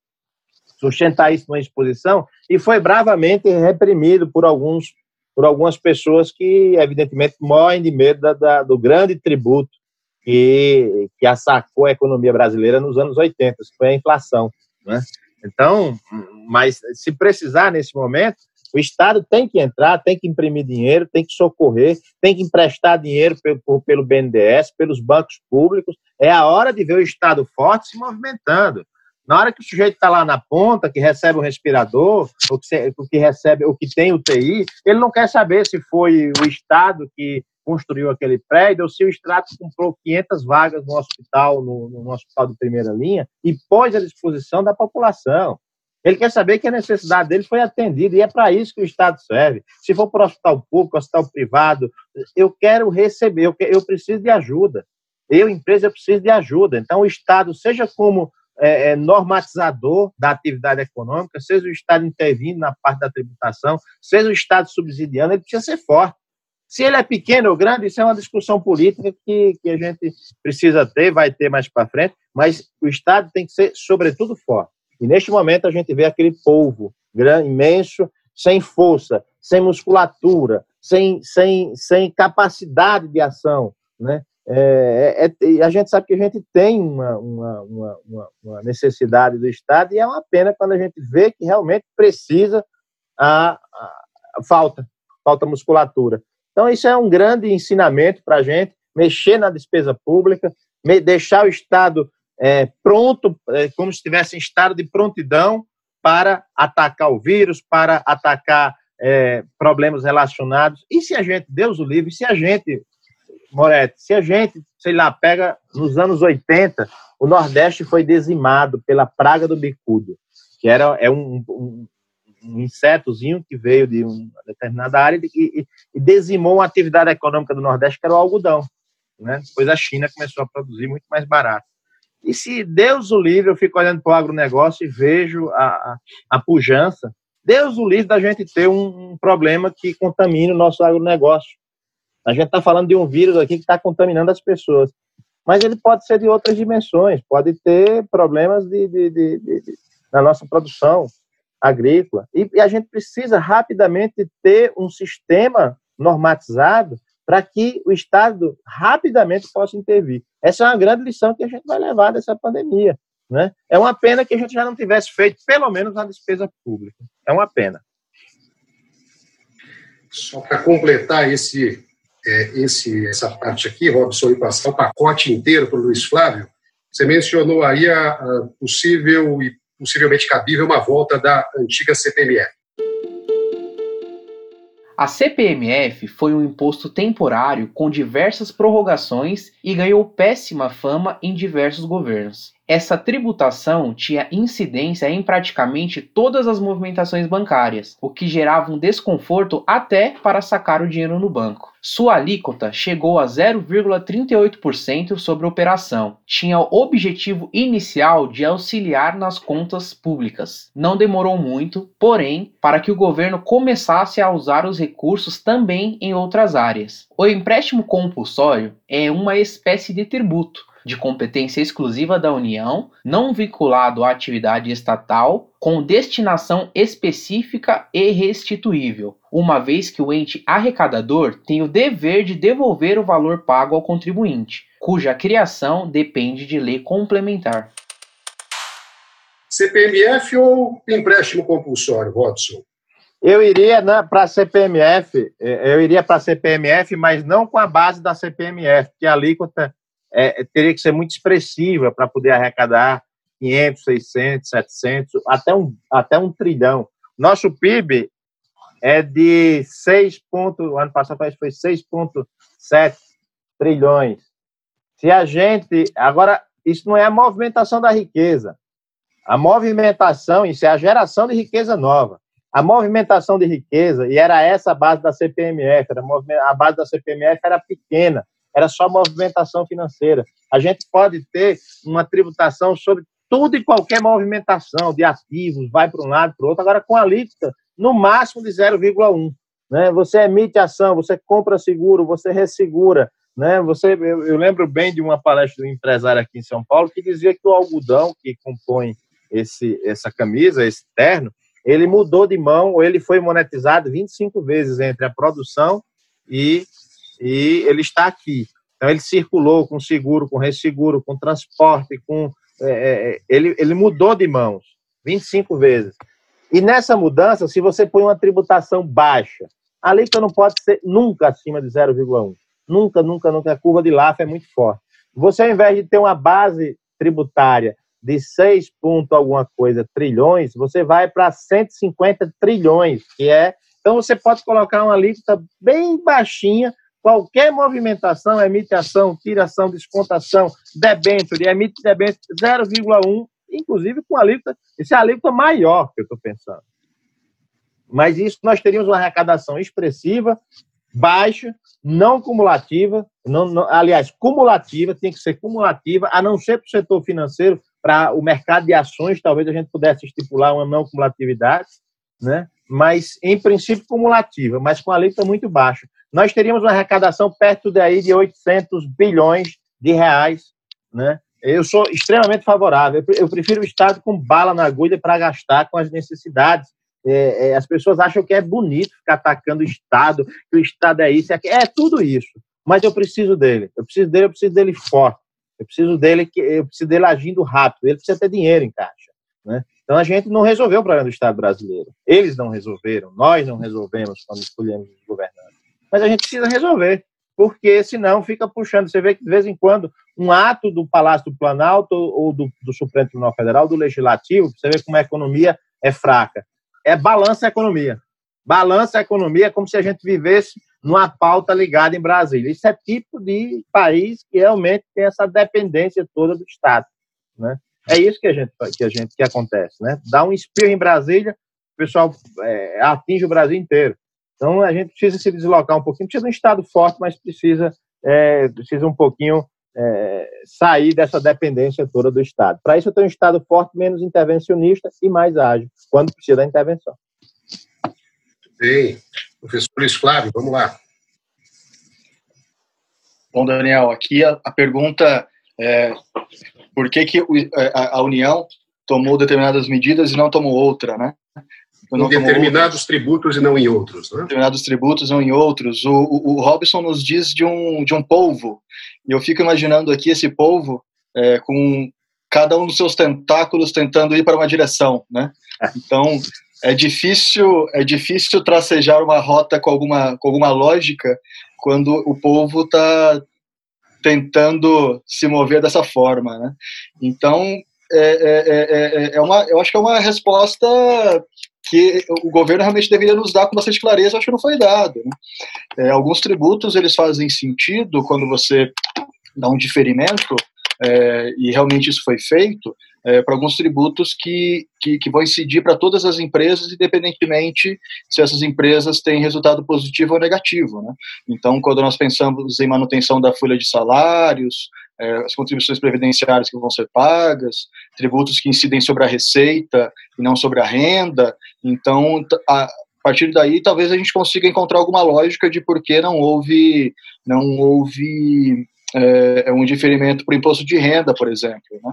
sustentar isso numa exposição e foi bravamente reprimido por alguns por algumas pessoas que evidentemente morrem de medo da, da, do grande tributo que, que assacou a economia brasileira nos anos 80, que foi a inflação, né? Então, mas se precisar nesse momento, o Estado tem que entrar, tem que imprimir dinheiro, tem que socorrer, tem que emprestar dinheiro pelo, pelo BNDES, pelos bancos públicos. É a hora de ver o Estado forte se movimentando. Na hora que o sujeito está lá na ponta, que recebe um respirador, ou que, que recebe, ou que tem UTI, ele não quer saber se foi o Estado que construiu aquele prédio ou se o Estado comprou 500 vagas no hospital, no, no hospital de primeira linha, e pôs à disposição da população. Ele quer saber que a necessidade dele foi atendida, e é para isso que o Estado serve. Se for para o hospital público, hospital privado, eu quero receber, eu, preciso de ajuda. Eu, empresa, preciso de ajuda. Então, o Estado, seja como é, é, normatizador da atividade econômica, seja o Estado intervindo na parte da tributação, seja o Estado subsidiando, ele precisa ser forte. Se ele é pequeno ou grande, isso é uma discussão política que, que a gente precisa ter, vai ter mais para frente, mas o Estado tem que ser, sobretudo, forte. E neste momento a gente vê aquele povo grande, imenso, sem força, sem musculatura, sem, sem, sem capacidade de ação, né? É, é, é a gente sabe que a gente tem uma, uma, uma, uma, necessidade do Estado e é uma pena quando a gente vê que realmente precisa a, a, a falta, falta musculatura. Então, isso é um grande ensinamento para a gente, mexer na despesa pública, deixar o Estado é, pronto, é, como se estivesse em estado de prontidão para atacar o vírus, para atacar é, problemas relacionados. E se a gente, Deus o livre, se a gente, Moretti, se a gente, sei lá, pega nos anos 80, o Nordeste foi dizimado pela praga do bicudo, que era é um, um, um insetozinho que veio de uma determinada área e, e, dizimou uma atividade econômica do Nordeste, que era o algodão. Né? Depois a China começou a produzir muito mais barato. E se Deus o livre, eu fico olhando para o agronegócio e vejo a, a, a pujança, Deus o livre da gente ter um, um problema que contamine o nosso agronegócio. A gente está falando de um vírus aqui que está contaminando as pessoas. Mas ele pode ser de outras dimensões, pode ter problemas de, de, de, de na nossa produção agrícola. E, e a gente precisa rapidamente ter um sistema normatizado para que o Estado rapidamente possa intervir. Essa é uma grande lição que a gente vai levar dessa pandemia. Né? É uma pena que a gente já não tivesse feito, pelo menos, a despesa pública. É uma pena. Só para completar esse, é, esse, essa parte aqui, Robson, e passar o pacote inteiro para o Luiz Flávio, você mencionou aí a, a possível e possivelmente cabível uma volta da antiga CPMF. A CPMF foi um imposto temporário com diversas prorrogações e ganhou péssima fama em diversos governos. Essa tributação tinha incidência em praticamente todas as movimentações bancárias, o que gerava um desconforto até para sacar o dinheiro no banco. Sua alíquota chegou a 0,38% sobre a operação. Tinha o objetivo inicial de auxiliar nas contas públicas. Não demorou muito, porém, para que o governo começasse a usar os recursos também em outras áreas. O empréstimo compulsório é uma espécie de tributo de competência exclusiva da União, não vinculado à atividade estatal, com destinação específica e restituível, uma vez que o ente arrecadador tem o dever de devolver o valor pago ao contribuinte, cuja criação depende de lei complementar. CPMF ou empréstimo compulsório, Robson? Eu iria né, para a CPMF, eh, eu iria para a CPMF, mas não com a base da CPMF, que a alíquota é, teria que ser muito expressiva para poder arrecadar 500, 600, 700, até um, até um trilhão. Nosso PIB é de 6 ponto, ano passado foi 6,7 trilhões. Se a gente. Agora, isso não é a movimentação da riqueza. A movimentação, isso é a geração de riqueza nova. A movimentação de riqueza, e era essa a base da CPMF, era a base da CPMF era pequena, era só movimentação financeira. A gente pode ter uma tributação sobre tudo e qualquer movimentação de ativos, vai para um lado, para o outro, agora com a alíquota no máximo de 0,1. Né? Você emite ação, você compra seguro, você ressegura. Né? Você, eu, eu, lembro bem de uma palestra do empresário aqui em São Paulo que dizia que o algodão que compõe esse, essa camisa, esse terno, ele mudou de mão ou ele foi monetizado 25 vezes entre a produção e e ele está aqui. Então, ele circulou com seguro, com resseguro, com transporte, com é, é ele, ele mudou de mãos 25 vezes. E nessa mudança, se você põe uma tributação baixa, a alíquota não pode ser nunca acima de 0,1. Nunca, nunca, nunca. A curva de LAF é muito forte. Você, ao invés de ter uma base tributária de 6 ponto alguma coisa trilhões, você vai para 150 trilhões, que é. Então, você pode colocar uma alíquota bem baixinha Qualquer movimentação, emite ação, tiração, descontação, debênture, emite debênture 0,1, inclusive com alíquota, esse é a alíquota maior que eu estou pensando. Mas isso nós teríamos uma arrecadação expressiva, baixa, não cumulativa, não, não, aliás, cumulativa, tem que ser cumulativa, a não ser para o setor financeiro, para o mercado de ações, talvez a gente pudesse estipular uma não cumulatividade, né? mas em princípio cumulativa, mas com a alíquota muito baixa nós teríamos uma arrecadação perto daí de 800 bilhões de reais, né? Eu sou extremamente favorável. Eu prefiro o Estado com bala na agulha para gastar com as necessidades. É, é, as pessoas acham que é bonito ficar atacando o Estado, que o Estado é isso, é, é tudo isso. Mas eu preciso dele. Eu preciso dele, eu preciso dele forte. Eu preciso dele, eu preciso dele agindo rápido. Ele precisa ter dinheiro em caixa, né? Então a gente não resolveu o problema do Estado brasileiro. Eles não resolveram, nós não resolvemos quando escolhemos os governantes mas a gente precisa resolver, porque senão fica puxando. Você vê que de vez em quando um ato do Palácio do Planalto ou do, do Supremo Tribunal Federal, do Legislativo, você vê como a economia é fraca. É balança a economia. Balança a economia é como se a gente vivesse numa pauta ligada em Brasília. Isso é tipo de país que realmente tem essa dependência toda do Estado. Né? É isso que a gente que a gente que acontece, né? Dá um espirro em Brasília, o pessoal é, atinge o Brasil inteiro. Então a gente precisa se deslocar um pouquinho, precisa de um Estado forte, mas precisa é, precisa um pouquinho é, sair dessa dependência toda do Estado. Para isso, eu tenho um Estado forte, menos intervencionista e mais ágil, quando precisa da intervenção. Bem, professor Luiz Flávio, vamos lá. Bom, Daniel, aqui a, a pergunta é por que, que é, a, a, União tomou determinadas medidas e não tomou outra, né? Então, em determinados tributos e não em outros, né? Determinados tributos, não em outros. O, o, o Robson nos diz de um, de um polvo e eu fico imaginando aqui esse povo é, com cada um dos seus tentáculos tentando ir para uma direção, né? Então é difícil é difícil tracejar uma rota com alguma com alguma lógica quando o povo está tentando se mover dessa forma, né? Então é, é, é, é, uma eu acho que é uma resposta que o governo realmente deveria nos dar com bastante clareza, acho que não foi dado. Né? É, alguns tributos eles fazem sentido quando você dá um diferimento, é, e realmente isso foi feito, é, para alguns tributos que, que, que vão incidir para todas as empresas, independentemente se essas empresas têm resultado positivo ou negativo. Né? Então, quando nós pensamos em manutenção da folha de salários, é, as contribuições previdenciárias que vão ser pagas, tributos que incidem sobre a receita e não sobre a renda. Então, a, partir daí, talvez a gente consiga encontrar alguma lógica de por que não houve, não houve é, é um diferimento para o imposto de renda, por exemplo. Né?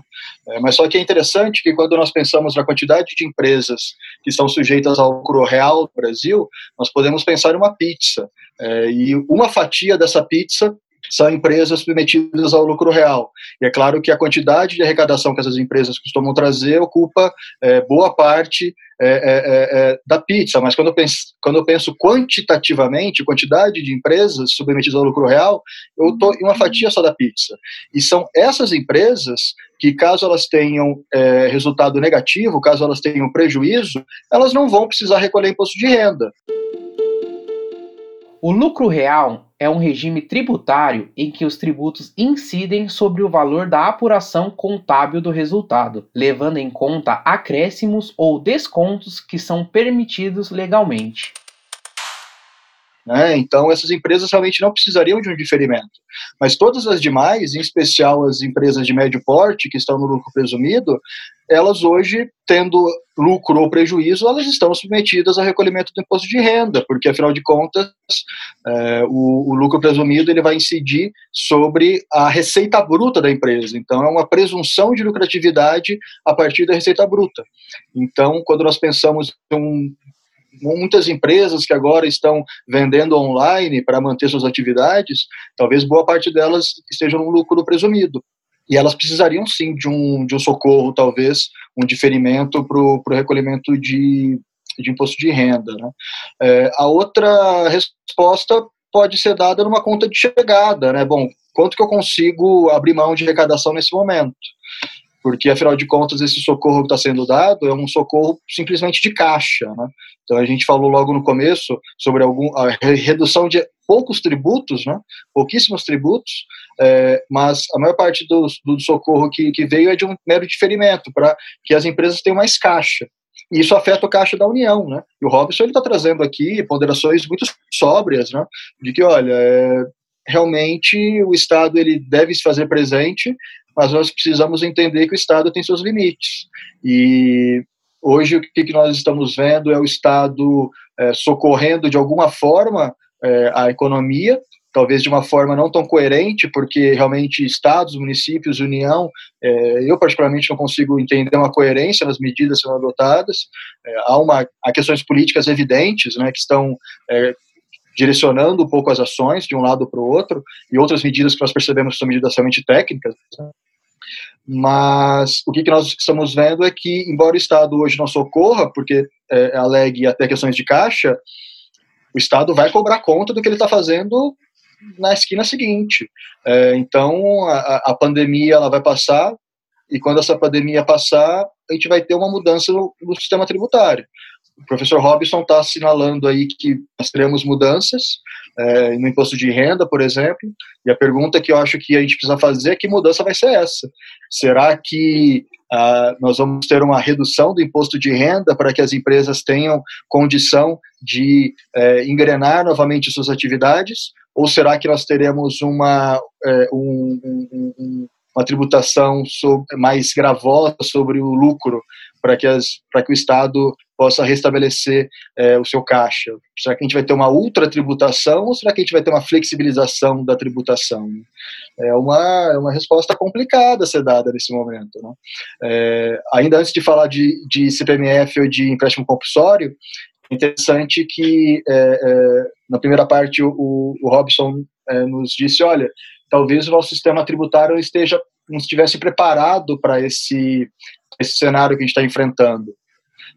É, mas só que é interessante que quando nós pensamos na quantidade de empresas que estão sujeitas ao lucro real no Brasil, nós podemos pensar em uma pizza. É, e uma fatia dessa pizza são empresas submetidas ao lucro real. E é claro que a quantidade de arrecadação que essas empresas costumam trazer ocupa é, boa parte é, é, é, é da pizza, mas quando eu, penso, quando eu penso quantitativamente, quantidade de empresas submetidas ao lucro real, eu estou em uma fatia só da pizza. E são essas empresas que, caso elas tenham é, resultado negativo, caso elas tenham prejuízo, elas não vão precisar recolher imposto de renda. O lucro real é um regime tributário em que os tributos incidem sobre o valor da apuração contábil do resultado, levando em conta acréscimos ou descontos que são permitidos legalmente. Né? Então, essas empresas realmente não precisariam de um diferimento. Mas todas as demais, em especial as empresas de médio porte, que estão no lucro presumido, elas hoje, tendo lucro ou prejuízo, elas estão submetidas ao recolhimento do imposto de renda, porque, afinal de contas, é, o, o, lucro presumido ele vai incidir sobre a receita bruta da empresa. Então, é uma presunção de lucratividade a partir da receita bruta. Então, quando nós pensamos em um muitas empresas que agora estão vendendo online para manter suas atividades, talvez boa parte delas estejam no lucro presumido. E elas precisariam sim de um, de um socorro, talvez, um diferimento para o recolhimento de, de imposto de renda. Né? É, a outra resposta pode ser dada numa conta de chegada, né? Bom, quanto que eu consigo abrir mão de arrecadação nesse momento? Porque afinal de contas esse socorro que está sendo dado é um socorro simplesmente de caixa, né? Então a gente falou logo no começo sobre algum, a redução de poucos tributos, né? Pouquíssimos tributos, é, mas a maior parte do, do socorro que, que veio é de um mero diferimento para que as empresas tenham mais caixa. E isso afeta o caixa da União, né? E o Robson ele está trazendo aqui ponderações muito sóbrias, né? De que olha, é, realmente o Estado ele deve se fazer presente mas nós precisamos entender que o Estado tem seus limites. E hoje o que nós estamos vendo é o Estado é, socorrendo de alguma forma é, a economia, talvez de uma forma não tão coerente, porque realmente estados, municípios, União, é, eu particularmente não consigo entender uma coerência nas medidas sendo adotadas. É, há, uma, há questões políticas evidentes, né, que estão é, direcionando um pouco as ações de um lado para o outro, e outras medidas que nós percebemos que são medidas realmente técnicas. Mas o que, que nós estamos vendo é que, embora o Estado hoje não socorra, porque é, alegue até questões de caixa, o Estado vai cobrar conta do que ele está fazendo na esquina seguinte. É, então, a, a, pandemia ela vai passar, e quando essa pandemia passar, a gente vai ter uma mudança no, no sistema tributário. O professor Robson está assinalando aí que nós teremos mudanças é, no imposto de renda, por exemplo, e a pergunta que eu acho que a gente precisa fazer é que mudança vai ser essa? Será que ah, nós vamos ter uma redução do imposto de renda para que as empresas tenham condição de é, engrenar novamente suas atividades? Ou será que nós teremos uma, é, um, um, uma tributação sobre, mais gravosa sobre o lucro para que, as, que o Estado possa restabelecer é, o seu caixa? Será que a gente vai ter uma ultra tributação ou será que a gente vai ter uma flexibilização da tributação? É uma, é uma resposta complicada a ser dada nesse momento. Né? É, ainda antes de falar de, de CPMF ou de empréstimo compulsório, é interessante que é, é, na primeira parte o, o Robson é, nos disse, olha, talvez o nosso sistema tributário esteja não estivesse preparado para esse, esse cenário que a gente está enfrentando.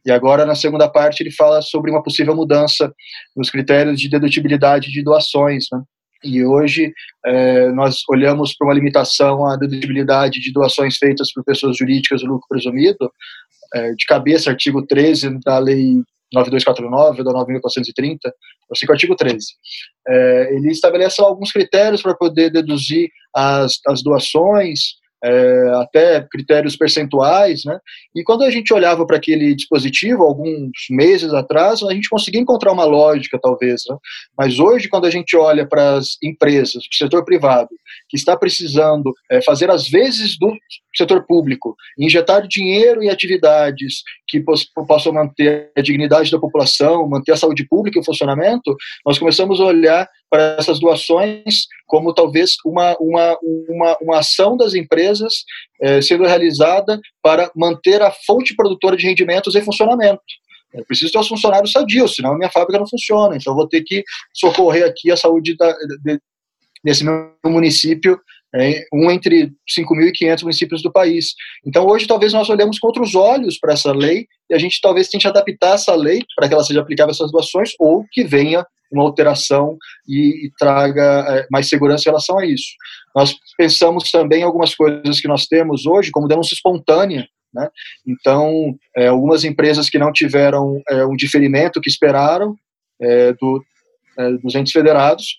E agora, na segunda parte, ele fala sobre uma possível mudança nos critérios de dedutibilidade de doações. Né? E hoje é, nós olhamos para uma limitação à dedutibilidade de doações feitas por pessoas jurídicas do lucro presumido, é, de cabeça, artigo 13 da Lei 9249 da 9430, eu sei que o artigo 13. É, ele estabelece alguns critérios para poder deduzir as, as doações, é, até critérios percentuais, né? E quando a gente olhava para aquele dispositivo, alguns meses atrás, a gente conseguia encontrar uma lógica, talvez, né? Mas hoje, quando a gente olha para as empresas, o setor privado, que está precisando é, fazer as vezes do setor público, injetar dinheiro em atividades que possam manter a dignidade da população, manter a saúde pública em funcionamento, nós começamos a olhar para essas doações como talvez uma, uma, uma, uma ação das empresas eh, sendo realizada para manter a fonte produtora de rendimentos em funcionamento. Eu preciso ter os funcionários sadios, senão a minha fábrica não funciona. Então, eu vou ter que socorrer aqui a saúde da, de, desse meu município é um entre 5.500 municípios do país. Então, hoje, talvez nós olhemos com outros olhos para essa lei e a gente talvez tente adaptar essa lei para que ela seja aplicável a essas doações ou que venha uma alteração e, e traga é, mais segurança em relação a isso. Nós pensamos também em algumas coisas que nós temos hoje, como denúncia espontânea, né? Então, é, algumas empresas que não tiveram é, um diferimento que esperaram é, do, é, dos entes federados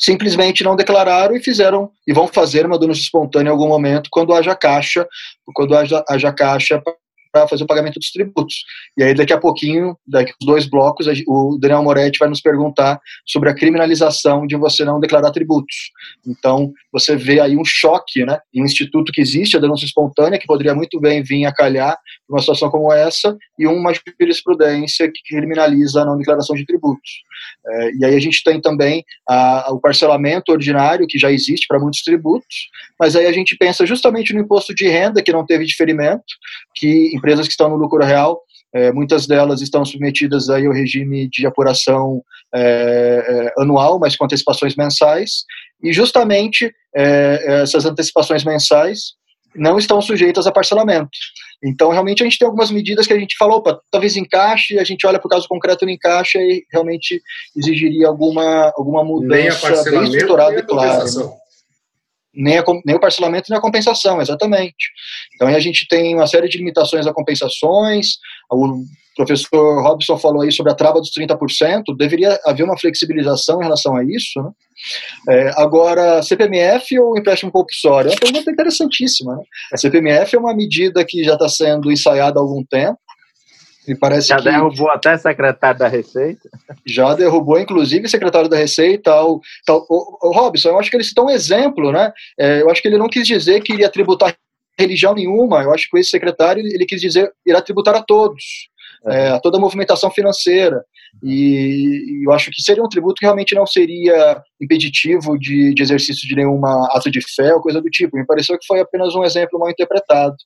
simplesmente não declararam e fizeram e vão fazer uma denúncia espontânea em algum momento quando haja caixa, quando haja, haja caixa para fazer o pagamento dos tributos. E aí, daqui a pouquinho, daqui a dois blocos, o Daniel Moretti vai nos perguntar sobre a criminalização de você não declarar tributos. Então, você vê aí um choque, né, em um instituto que existe, a denúncia espontânea, que poderia muito bem vir a calhar uma situação como essa, e uma jurisprudência que criminaliza a não declaração de tributos. É, e aí a gente tem também a, o parcelamento ordinário, que já existe para muitos tributos, mas aí a gente pensa justamente no imposto de renda, que não teve diferimento, que empresas que estão no lucro real, é, muitas delas estão submetidas aí ao regime de apuração é, é, anual, mas com antecipações mensais, e justamente é, essas antecipações mensais não estão sujeitas a parcelamento. Então, realmente, a gente tem algumas medidas que a gente falou, opa, talvez encaixe, a gente olha para o caso concreto não encaixa e realmente exigiria alguma, alguma mudança bem estruturada e clara. Né? nem, a, nem o parcelamento nem a compensação, exatamente. Então a gente tem uma série de limitações a compensações, o professor Robson falou aí sobre a trava dos 30%, deveria haver uma flexibilização em relação a isso, né? É, agora, CPMF ou empréstimo compulsório? É uma pergunta interessantíssima. Né? A CPMF é uma medida que já está sendo ensaiada há algum tempo, me parece já que derrubou até secretário da Receita. Já derrubou, inclusive, secretário da Receita. O, tal, o, o Robson, eu acho que ele citou um exemplo, né? É, eu acho que ele não quis dizer que iria tributar religião nenhuma. Eu acho que esse secretário ele quis dizer irá tributar a todos é, a toda a movimentação financeira. E, eu acho que seria um tributo que realmente não seria impeditivo de, de exercício de nenhuma ato de fé ou coisa do tipo. Me pareceu que foi apenas um exemplo mal interpretado.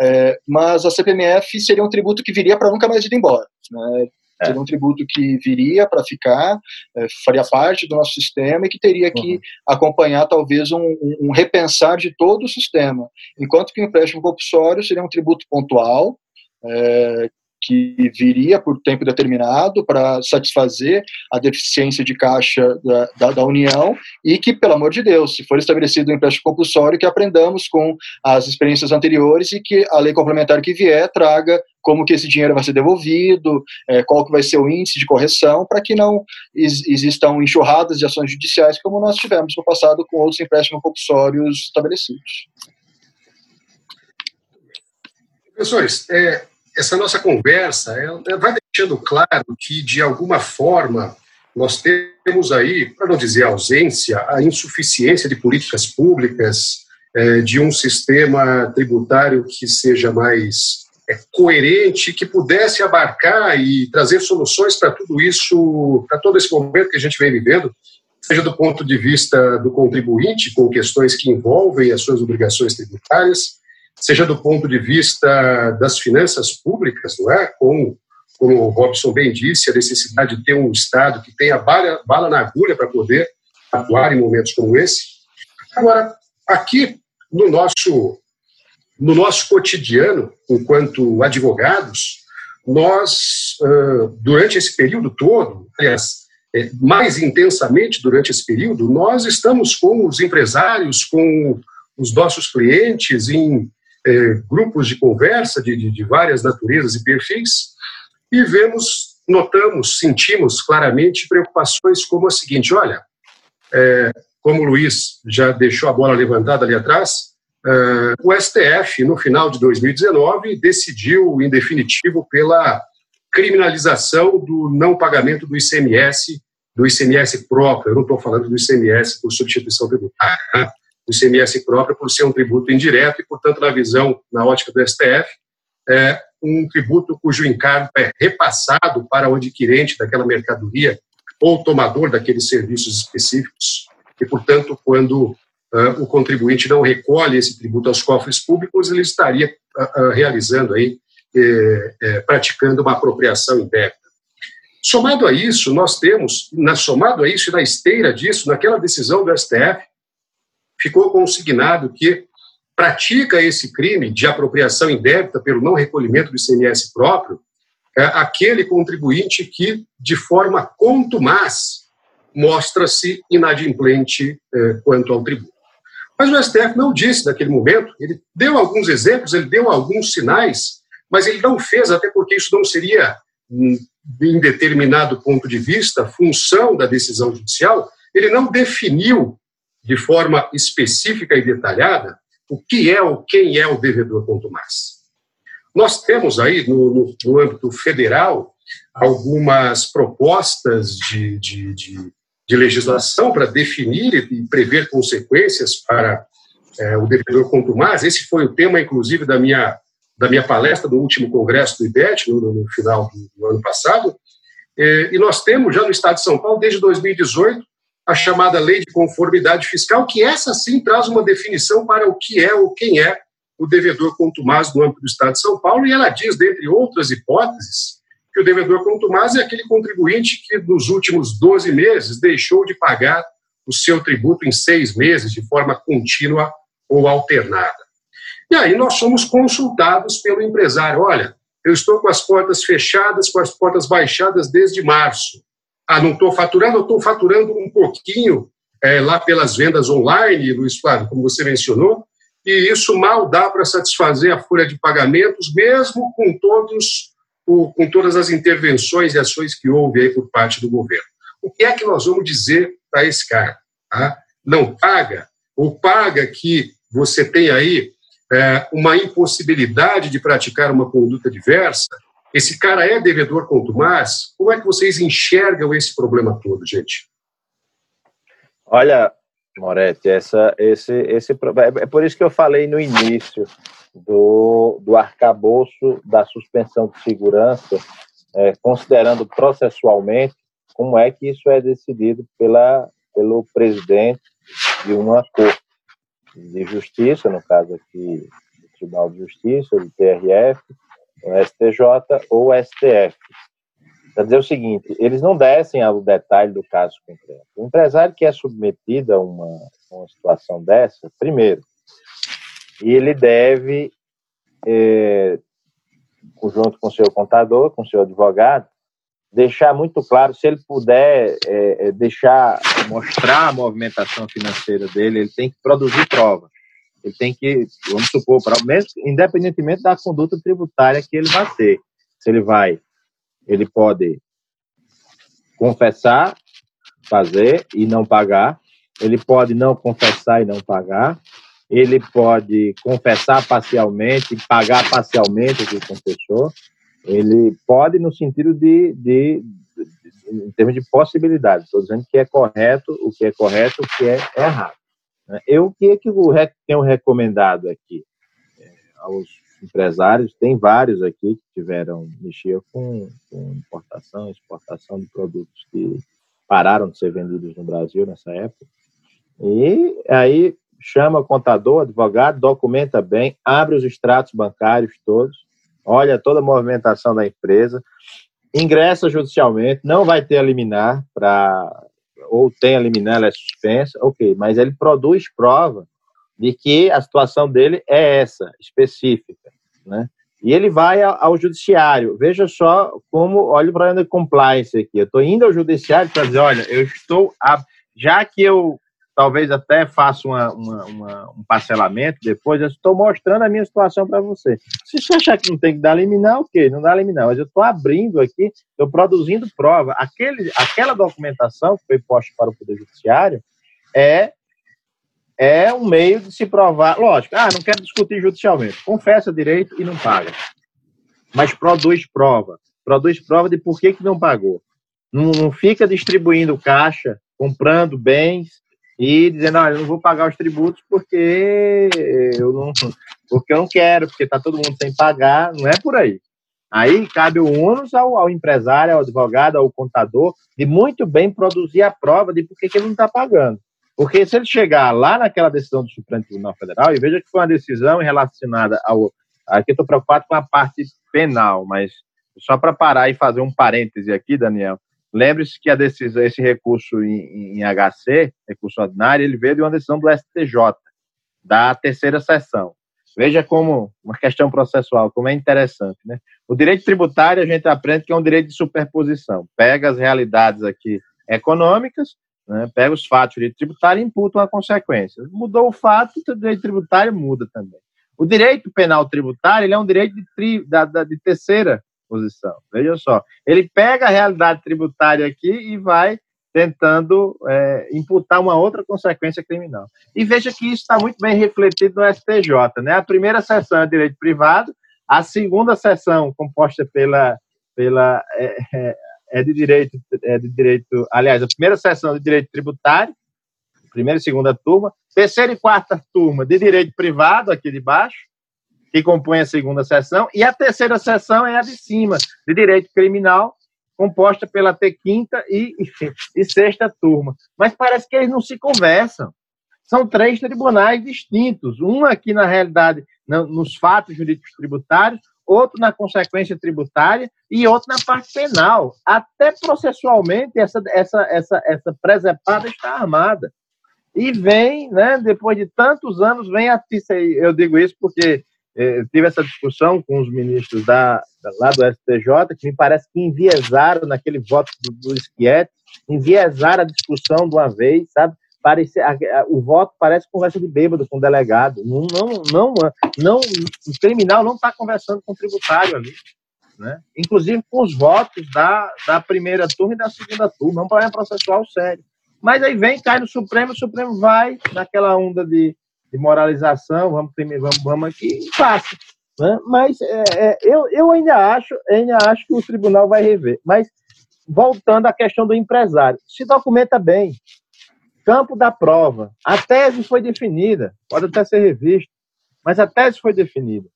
É, mas a CPMF seria um tributo que viria para nunca mais ir embora. Né? É. Seria um tributo que viria para ficar, é, faria parte do nosso sistema e que teria que uhum. acompanhar talvez um, um, um, repensar de todo o sistema. Enquanto que o empréstimo compulsório seria um tributo pontual, é, que viria por tempo determinado para satisfazer a deficiência de caixa da, da, da, União e que, pelo amor de Deus, se for estabelecido um empréstimo compulsório, que aprendamos com as experiências anteriores e que a lei complementar que vier traga como que esse dinheiro vai ser devolvido, é, qual que vai ser o índice de correção, para que não existam enxurradas de ações judiciais como nós tivemos no passado com outros empréstimos compulsórios estabelecidos. Professores, é, essa nossa conversa vai deixando claro que, de alguma forma, nós temos aí, para não dizer ausência, a insuficiência de políticas públicas, é, de um sistema tributário que seja mais é, coerente, que pudesse abarcar e trazer soluções para tudo isso, para todo esse momento que a gente vem vivendo, seja do ponto de vista do contribuinte, com questões que envolvem as suas obrigações tributárias, seja do ponto de vista das finanças públicas, não é? Como, como o Robson bem disse, a necessidade de ter um Estado que tenha bala, bala na agulha para poder atuar em momentos como esse. Agora, aqui no nosso, no nosso cotidiano, enquanto advogados, nós, durante esse período todo, aliás, é, mais intensamente durante esse período, nós estamos com os empresários, com os nossos clientes em é, grupos de conversa de, de, de, várias naturezas e perfis e vemos, notamos, sentimos claramente preocupações como a seguinte: olha, é, como o Luiz já deixou a bola levantada ali atrás, é, o STF, no final de 2019, decidiu, em definitivo, pela criminalização do não pagamento do ICMS, do ICMS próprio. Eu não estou falando do ICMS por substituição tributária. Né? Do ICMS próprio por ser um tributo indireto e, portanto, na visão, na ótica do STF, é um tributo cujo encargo é repassado para o adquirente daquela mercadoria ou tomador daqueles serviços específicos. E, portanto, quando uh, o contribuinte não recolhe esse tributo aos cofres públicos, ele estaria uh, uh, realizando aí, eh, eh, praticando uma apropriação indébita. Somado a isso, nós temos, na, somado a isso e na esteira disso, naquela decisão do STF, ficou consignado que pratica esse crime de apropriação indébita pelo não recolhimento do ICMS próprio é aquele contribuinte que, de forma contumaz, mostra-se inadimplente é, quanto ao tributo. Mas o STF não disse naquele momento, ele deu alguns exemplos, ele deu alguns sinais, mas ele não fez, até porque isso não seria, hum, em determinado ponto de vista, função da decisão judicial, ele não definiu de forma específica e detalhada o que é ou quem é o devedor contumaz. Nós temos aí, no, no, no âmbito federal, algumas propostas de, de, de, de legislação para definir e prever consequências para é, o devedor contumaz. Esse foi o tema, inclusive, da minha, da minha palestra do último congresso do IBET, no, no final do, do ano passado. É, e nós temos já no Estado de São Paulo, desde 2018, a chamada lei de conformidade fiscal, que essa sim traz uma definição para o que é ou quem é o devedor contumaz no âmbito do Estado de São Paulo, e ela diz, dentre outras hipóteses, que o devedor contumaz é aquele contribuinte que nos últimos 12 meses deixou de pagar o seu tributo em seis meses, de forma contínua ou alternada. E aí nós somos consultados pelo empresário. Olha, eu estou com as portas fechadas, com as portas baixadas desde março ah, não estou faturando, eu estou faturando um pouquinho é, lá pelas vendas online, Luiz Flávio, como você mencionou, e isso mal dá para satisfazer a folha de pagamentos, mesmo com todos o, com todas as intervenções e ações que houve aí por parte do governo. O que é que nós vamos dizer para esse cara? Tá? Não paga, ou paga que você tem aí é, uma impossibilidade de praticar uma conduta diversa, esse cara é devedor contumaz? Como é que vocês enxergam esse problema todo, gente? Olha, Moretti, essa, esse, esse, é por isso que eu falei no início do, do arcabouço da suspensão de segurança, é, considerando processualmente como é que isso é decidido pela, pelo presidente de uma corte de justiça, no caso aqui do Tribunal de Justiça, do TRF, o STJ ou STF. Quer dizer o seguinte, eles não descem ao detalhe do caso concreto. O empresário que é submetido a uma, uma situação dessa, primeiro, ele deve é, junto com seu contador, com seu advogado, deixar muito claro, se ele puder é, é, deixar, mostrar a movimentação financeira dele, ele tem que produzir prova. Ele tem que, vamos supor, mesmo, independentemente da conduta tributária que ele vai ter. Se ele vai, ele pode confessar, fazer e não pagar. Ele pode não confessar e não pagar. Ele pode confessar parcialmente, pagar parcialmente o que confessou ele pode no sentido de, de, de em termos de possibilidades. Estou dizendo que é correto, o que é correto, o que é errado. Né? Eu o que é que eu tenho recomendado aqui é, aos empresários? Tem vários aqui que tiveram mexer com, com importação, exportação de produtos que pararam de ser vendidos no Brasil nessa época. E aí chama contador, advogado, documenta bem, abre os extratos bancários todos olha toda a movimentação da empresa, ingressa judicialmente, não vai ter a liminar para ou tem a liminar, ela é suspensa, ok, mas ele produz prova de que a situação dele é essa, específica, né? E ele vai ao, judiciário. Veja só como, olha o problema de compliance aqui. Eu estou indo ao judiciário para dizer, olha, eu estou, já que eu talvez até faça uma, uma, uma, um parcelamento depois, eu estou mostrando a minha situação para você. Se você achar que não tem que dar liminar, ok, não dá liminar, mas eu estou abrindo aqui, estou produzindo prova. Aquele, aquela documentação que foi posta para o Poder Judiciário é, é um meio de se provar. Lógico, ah, não quero discutir judicialmente. Confessa direito e não paga. Mas produz prova. Produz prova de por que, que não pagou. Não, não fica distribuindo caixa, comprando bens e dizendo, olha, eu não vou pagar os tributos porque eu não, porque eu não quero, porque está todo mundo sem pagar, não é por aí. Aí cabe o ônus ao, ao, empresário, ao advogado, ao contador, de muito bem produzir a prova de por que, ele não está pagando. Porque se ele chegar lá naquela decisão do Supremo Tribunal Federal, e veja que foi uma decisão relacionada ao. Aqui estou preocupado com a parte penal, mas só para parar e fazer um parêntese aqui, Daniel, Lembre-se que a decisão, esse recurso em, em, HC, recurso ordinário, ele veio de uma decisão do STJ, da terceira sessão. Veja como uma questão processual, como é interessante, né? O direito tributário a gente aprende que é um direito de superposição. Pega as realidades aqui econômicas, né? pega os fatos de tributário e imputa uma consequência. Mudou o fato, o direito tributário muda também. O direito penal tributário ele é um direito de, tri, da, da, de terceira posição. Veja só, ele pega a realidade tributária aqui e vai tentando é, imputar uma outra consequência criminal. E veja que isso está muito bem refletido no STJ. Né? A primeira sessão é direito privado, a segunda sessão, composta pela. pela é, é, é de direito, é de direito, aliás, a primeira sessão de direito tributário, primeira e segunda turma, terceira e quarta turma de direito privado, aqui de baixo, que compõe a segunda sessão, e a terceira sessão é a de cima, de direito criminal, composta pela T quinta e, e sexta turma. Mas parece que eles não se conversam. São três tribunais distintos. Um aqui, na realidade, nos fatos jurídicos tributários, outro na consequência tributária e outro na parte penal. Até processualmente, essa, essa, essa, essa presepada está armada. E vem, né, depois de tantos anos, vem a eu digo isso porque é, tive essa discussão com os ministros da, lá do STJ, que me parece que enviesaram naquele voto do, do Schietti, enviesaram a discussão de uma vez, sabe? Parece, a, a, o voto parece conversa de bêbado com o delegado. Não, não, não, não o criminal não está conversando com o tributário ali. Né? Inclusive com os votos da, da primeira turma e da segunda turma. É um problema processual sério. Mas aí vem, cai no Supremo, o Supremo vai naquela onda de de moralização, vamos vamos, vamos aqui e passa. Né? Mas é, é, eu, eu ainda acho, ainda acho que o tribunal vai rever. Mas voltando à questão do empresário, se documenta bem. Campo da prova. A tese foi definida, pode até ser revista, mas a tese foi definida.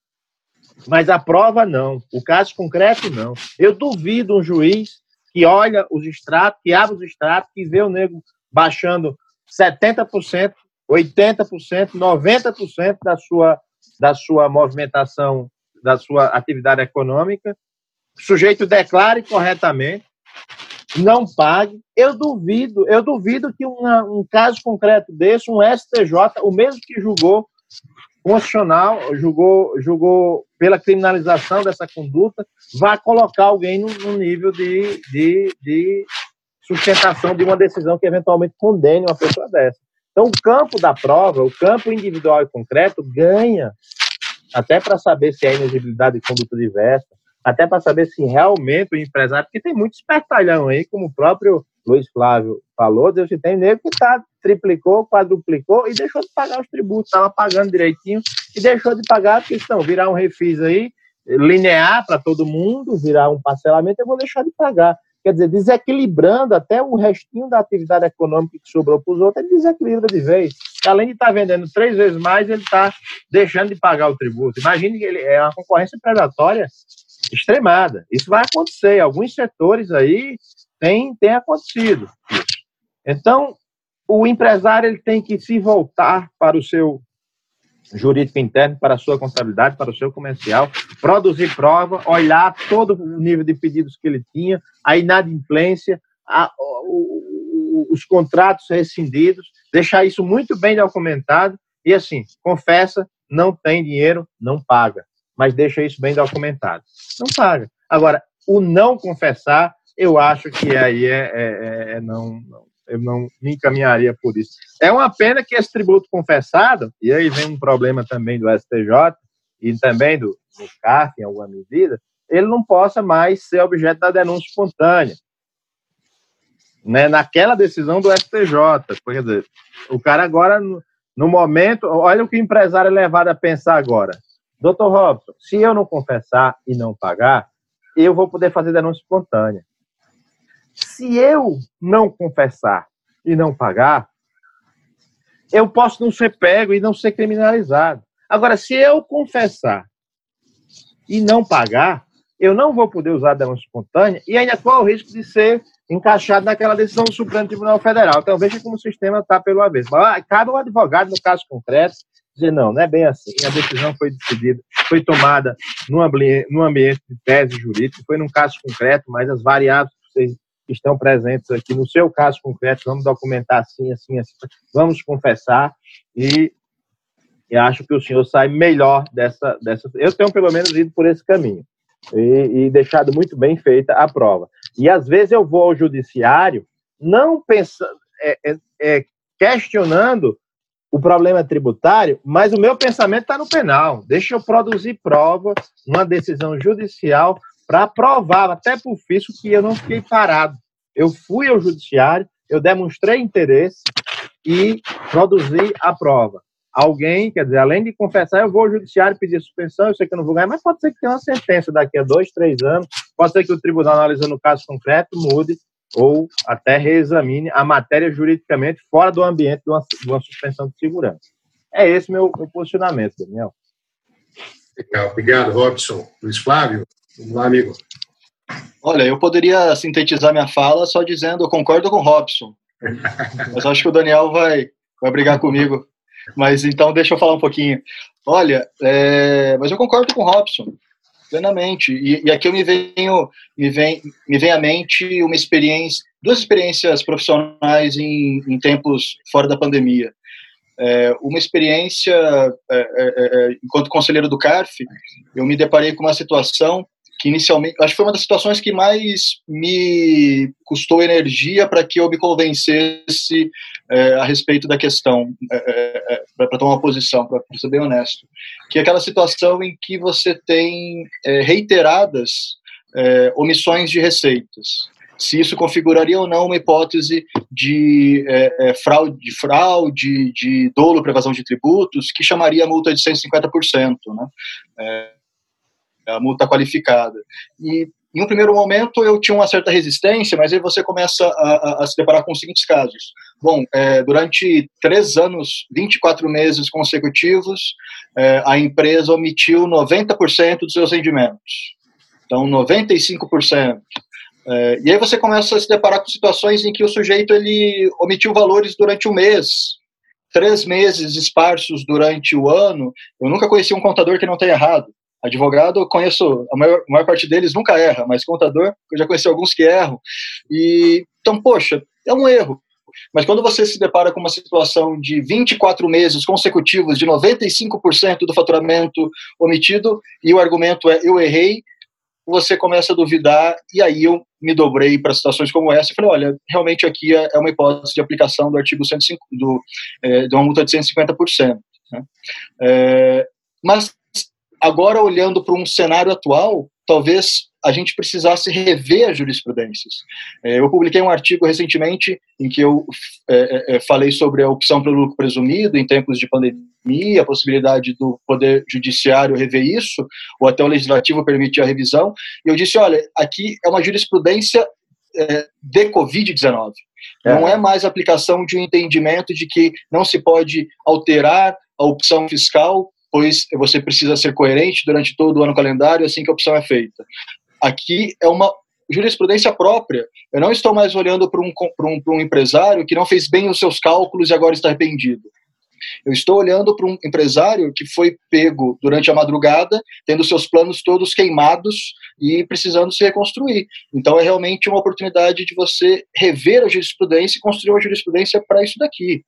Mas a prova não. O caso concreto não. Eu duvido um juiz que olha os extratos, que abre os extratos, que vê o nego baixando 70% 80%, 90% da sua, da sua movimentação, da sua atividade econômica, o sujeito declare corretamente, não pague. Eu duvido, eu duvido que uma, um caso concreto desse, um STJ, o mesmo que julgou constitucional, julgou, julgou pela criminalização dessa conduta, vai colocar alguém no, no nível de, de, de sustentação de uma decisão que eventualmente condene uma pessoa dessa. Então, o campo da prova, o campo individual e concreto, ganha até para saber se é inexigibilidade de conduta diversa, até para saber se realmente o empresário, porque tem muito espertalhão aí, como o próprio Luiz Flávio falou, Deus que tem nego que tá, triplicou, quadruplicou e deixou de pagar os tributos, estava pagando direitinho e deixou de pagar, porque estão virar um refis aí, linear para todo mundo, virar um parcelamento, eu vou deixar de pagar. Quer dizer, desequilibrando até o restinho da atividade econômica que sobrou para os outros, ele desequilibra de vez. Além de estar tá vendendo três vezes mais, ele está deixando de pagar o tributo. Imagine que ele é uma concorrência predatória extremada. Isso vai acontecer. Alguns setores aí tem, tem acontecido. Então, o empresário ele tem que se voltar para o seu jurídico interno, para a sua contabilidade, para o seu comercial, produzir prova, olhar todo o nível de pedidos que ele tinha, a inadimplência, a, o, os contratos rescindidos, deixar isso muito bem documentado e assim, confessa, não tem dinheiro, não paga, mas deixa isso bem documentado. Não paga. Agora, o não confessar eu acho que aí é, é, é, é não, não, eu não me encaminharia por isso. É uma pena que esse tributo confessado, e aí vem um problema também do STJ e também do, do CAF, em alguma medida, ele não possa mais ser objeto da denúncia espontânea. Né, naquela decisão do STJ. Quer dizer, o cara agora, no momento, olha o que o empresário é levado a pensar agora. Doutor Robson, se eu não confessar e não pagar, eu vou poder fazer denúncia espontânea. Se eu não confessar e não pagar, eu posso não ser pego e não ser criminalizado. Agora, se eu confessar e não pagar, eu não vou poder usar a denúncia espontânea e ainda corre o risco de ser encaixado naquela decisão do Supremo Tribunal Federal. Então, veja como o sistema está pelo avesso. Cabe ao advogado, no caso concreto, dizer, não, não é bem assim. A decisão foi decidida, foi tomada ambiente, num ambiente de tese jurídica, foi num caso concreto, mas as variáveis que vocês que estão presentes aqui. No seu caso concreto, vamos documentar assim, assim, assim, vamos confessar e, acho que o senhor sai melhor dessa, dessa. Eu tenho pelo menos ido por esse caminho e, e deixado muito bem feita a prova. E às vezes eu vou ao judiciário não pensando, é, é, é, questionando o problema tributário, mas o meu pensamento está no penal. Deixa eu produzir prova, uma decisão judicial para provar até por fisco que eu não fiquei parado. Eu fui ao judiciário, eu demonstrei interesse e produzi a prova. Alguém, quer dizer, além de confessar, eu vou ao judiciário pedir suspensão, eu sei que eu não vou ganhar, mas pode ser que tenha uma sentença daqui a dois, três anos, pode ser que o tribunal, analisando o caso concreto, mude ou até reexamine a matéria juridicamente fora do ambiente de uma, de uma suspensão de segurança. É esse meu, meu posicionamento, Daniel. Legal, obrigado, Robson. Luiz Flávio? Vamos lá, amigo. Olha, eu poderia sintetizar minha fala só dizendo eu concordo com o Robson. Mas acho que o Daniel vai, vai brigar comigo. Mas então deixa eu falar um pouquinho. Olha, é, mas eu concordo com o Robson plenamente. E, e, aqui eu me venho, me vem, me vem à mente uma experiência, duas experiências profissionais em, em tempos fora da pandemia. É, uma experiência, é, é, é enquanto conselheiro do CARF, eu me deparei com uma situação que inicialmente, acho que foi uma das situações que mais me custou energia para que eu me convencesse é, a respeito da questão, é, é, é para tomar uma posição, para ser bem honesto, que é aquela situação em que você tem é, reiteradas é, omissões de receitas. Se isso configuraria ou não uma hipótese de fraude, de fraude, de dolo para evasão de tributos, que chamaria a multa de 150%. Né? A multa qualificada. E em um primeiro momento eu tinha uma certa resistência, mas aí você começa a, a, a se deparar com os seguintes casos. Bom, é, durante três anos, 24 meses consecutivos, é, a empresa omitiu 90% dos seus rendimentos. Então, 95%. É, e aí você começa a se deparar com situações em que o sujeito ele omitiu valores durante um mês, três meses esparsos durante o ano. Eu nunca conheci um contador que não tenha errado. Advogado, eu conheço, a maior, a maior parte deles nunca erra, mas contador, eu já conheci alguns que erram. E, então, poxa, é um erro. mas quando você se depara com uma situação de 24 meses consecutivos de 95% do faturamento omitido e o argumento é eu errei, você começa a duvidar, e aí eu me dobrei para situações como essa e falei, olha, realmente aqui é, é uma hipótese de aplicação do artigo 105, do, é, de uma multa de 150%. Né? É, mas agora, olhando para um cenário atual, talvez a gente precisasse rever as jurisprudências. É, eu publiquei um artigo recentemente em que eu é, é, é, falei sobre a opção pelo lucro presumido em tempos de pandemia, a possibilidade do Poder Judiciário rever isso, ou até o Legislativo permitir a revisão. E eu disse: olha, aqui é uma jurisprudência é, de Covid-19. Não é mais aplicação de um entendimento de que não se pode alterar a opção fiscal pois você precisa ser coerente durante todo o ano calendário assim que a opção é feita. Aqui é uma jurisprudência própria. Eu não estou mais olhando para um, um, um empresário que não fez bem os seus cálculos e agora está arrependido. Eu estou olhando para um empresário que foi pego durante a madrugada, tendo seus planos todos queimados e precisando se reconstruir. Então é realmente uma oportunidade de você rever a jurisprudência e construir uma jurisprudência para isso daqui.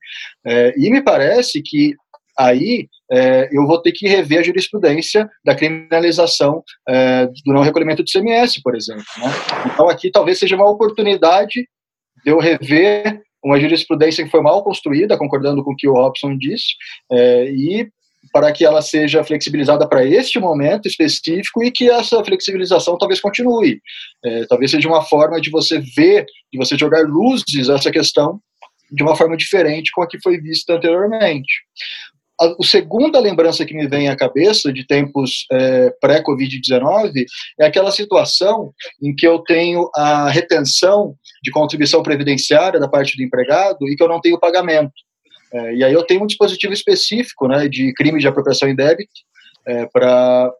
É, e me parece que aí é, eu vou ter que rever a jurisprudência da criminalização é, do não recolhimento do CMS, por exemplo. Né? Então, aqui talvez seja uma oportunidade de eu rever uma jurisprudência que foi mal construída, concordando com o que o Robson disse, é, e para que ela seja flexibilizada para este momento específico e que essa flexibilização talvez continue. É, talvez seja uma forma de você ver, de você jogar luzes a essa questão de uma forma diferente com a que foi vista anteriormente a, a segunda lembrança que me vem à cabeça de tempos é, pré-Covid-19 é aquela situação em que eu tenho a retenção de contribuição previdenciária da parte do empregado e que eu não tenho pagamento. É, e aí eu tenho um dispositivo específico né, de crime de apropriação em débito é, para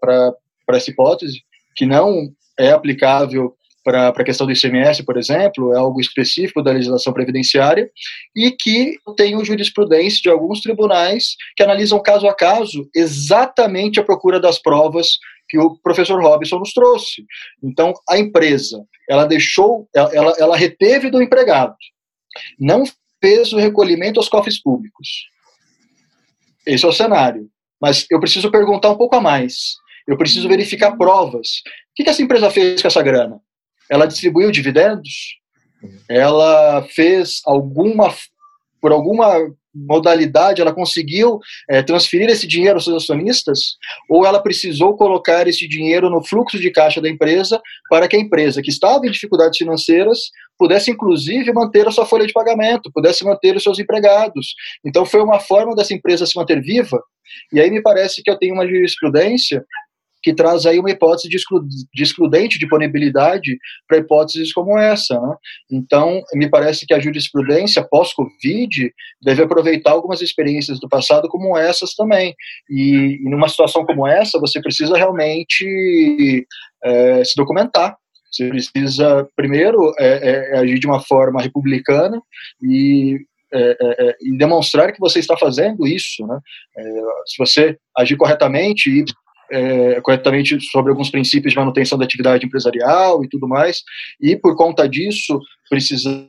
essa hipótese, que não é aplicável para a questão do ICMS, por exemplo, é algo específico da legislação previdenciária, e que tem jurisprudência de alguns tribunais que analisam caso a caso exatamente a procura das provas que o professor Robson nos trouxe. Então, a empresa, ela deixou, ela, ela reteve do empregado, não fez o recolhimento aos cofres públicos. Esse é o cenário. Mas eu preciso perguntar um pouco a mais. Eu preciso verificar provas. O que essa empresa fez com essa grana? Ela distribuiu dividendos, ela fez alguma, por alguma modalidade, ela conseguiu é, transferir esse dinheiro aos seus acionistas, ou ela precisou colocar esse dinheiro no fluxo de caixa da empresa para que a empresa, que estava em dificuldades financeiras, pudesse inclusive manter a sua folha de pagamento, pudesse manter os seus empregados. Então foi uma forma dessa empresa se manter viva. E aí me parece que eu tenho uma jurisprudência que traz aí uma hipótese de, exclu de excludente de punibilidade para hipóteses como essa. Né? Então, me parece que a jurisprudência pós-Covid deve aproveitar algumas experiências do passado como essas também. E, e numa situação como essa, você precisa realmente é, se documentar. Você precisa, primeiro, é, é, agir de uma forma republicana e é, é, é, e demonstrar que você está fazendo isso. Né? É, se você agir corretamente e é, corretamente sobre alguns princípios de manutenção da atividade empresarial e tudo mais, e por conta disso precisa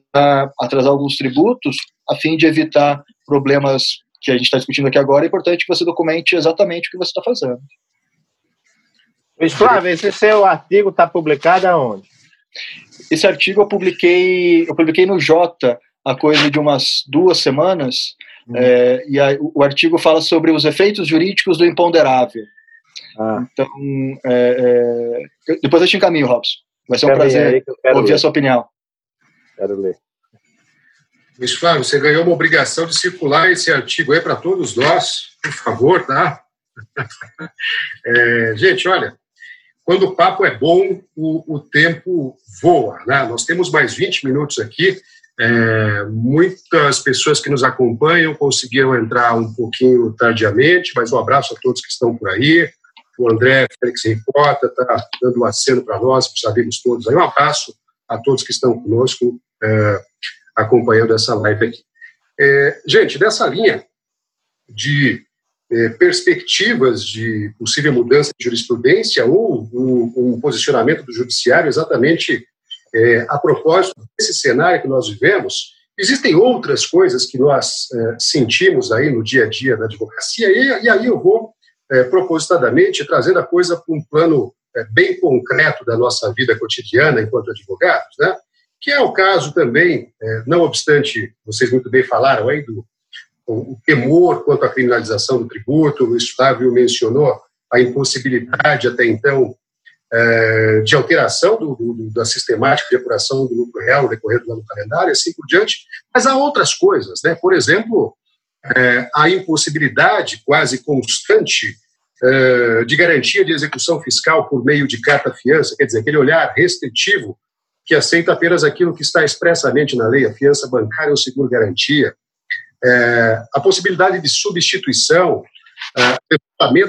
atrasar alguns tributos a fim de evitar problemas que a gente está discutindo aqui agora. É importante que você documente exatamente o que você está fazendo. Luiz Flávio, esse seu artigo está publicado aonde? Esse artigo eu publiquei, eu publiquei no Jota há coisa de umas duas semanas, hum. é, e a, o artigo fala sobre os efeitos jurídicos do imponderável. Ah. Então, é, é, depois eu te encaminho, Robson. Vai ser um prazer ouvir ler. a sua opinião. Quero ler. Luiz Flávio, você ganhou uma obrigação de circular esse artigo aí para todos nós, por favor, tá? É, gente, olha, quando o papo é bom, o, o tempo voa, né? Nós temos mais 20 minutos aqui. É, muitas pessoas que nos acompanham conseguiram entrar um pouquinho tardiamente, mas um abraço a todos que estão por aí o André Félix Ricota está dando um aceno para nós, para os amigos todos. Aí um abraço a todos que estão conosco é, acompanhando essa live aqui. É, gente, dessa linha de é, perspectivas de possível mudança de jurisprudência ou um, um posicionamento do judiciário exatamente é, a propósito desse cenário que nós vivemos, Existem outras coisas que nós é, sentimos aí no dia a dia da advocacia, e, e aí eu vou, é, propositadamente, trazendo a coisa para um plano é, bem concreto da nossa vida cotidiana enquanto advogados, né? que é o caso também, é, não obstante, vocês muito bem falaram aí do o, o temor quanto à criminalização do tributo, o Flávio mencionou a impossibilidade até então é, de alteração do, do, da sistemática de apuração do lucro real no decorrer do ano calendário, assim por diante, mas há outras coisas, né? por exemplo, é, a impossibilidade quase constante é, de garantia de execução fiscal por meio de carta-fiança, quer dizer, aquele olhar restritivo que aceita apenas aquilo que está expressamente na lei, a fiança bancária ou seguro-garantia, é, a possibilidade de substituição, é,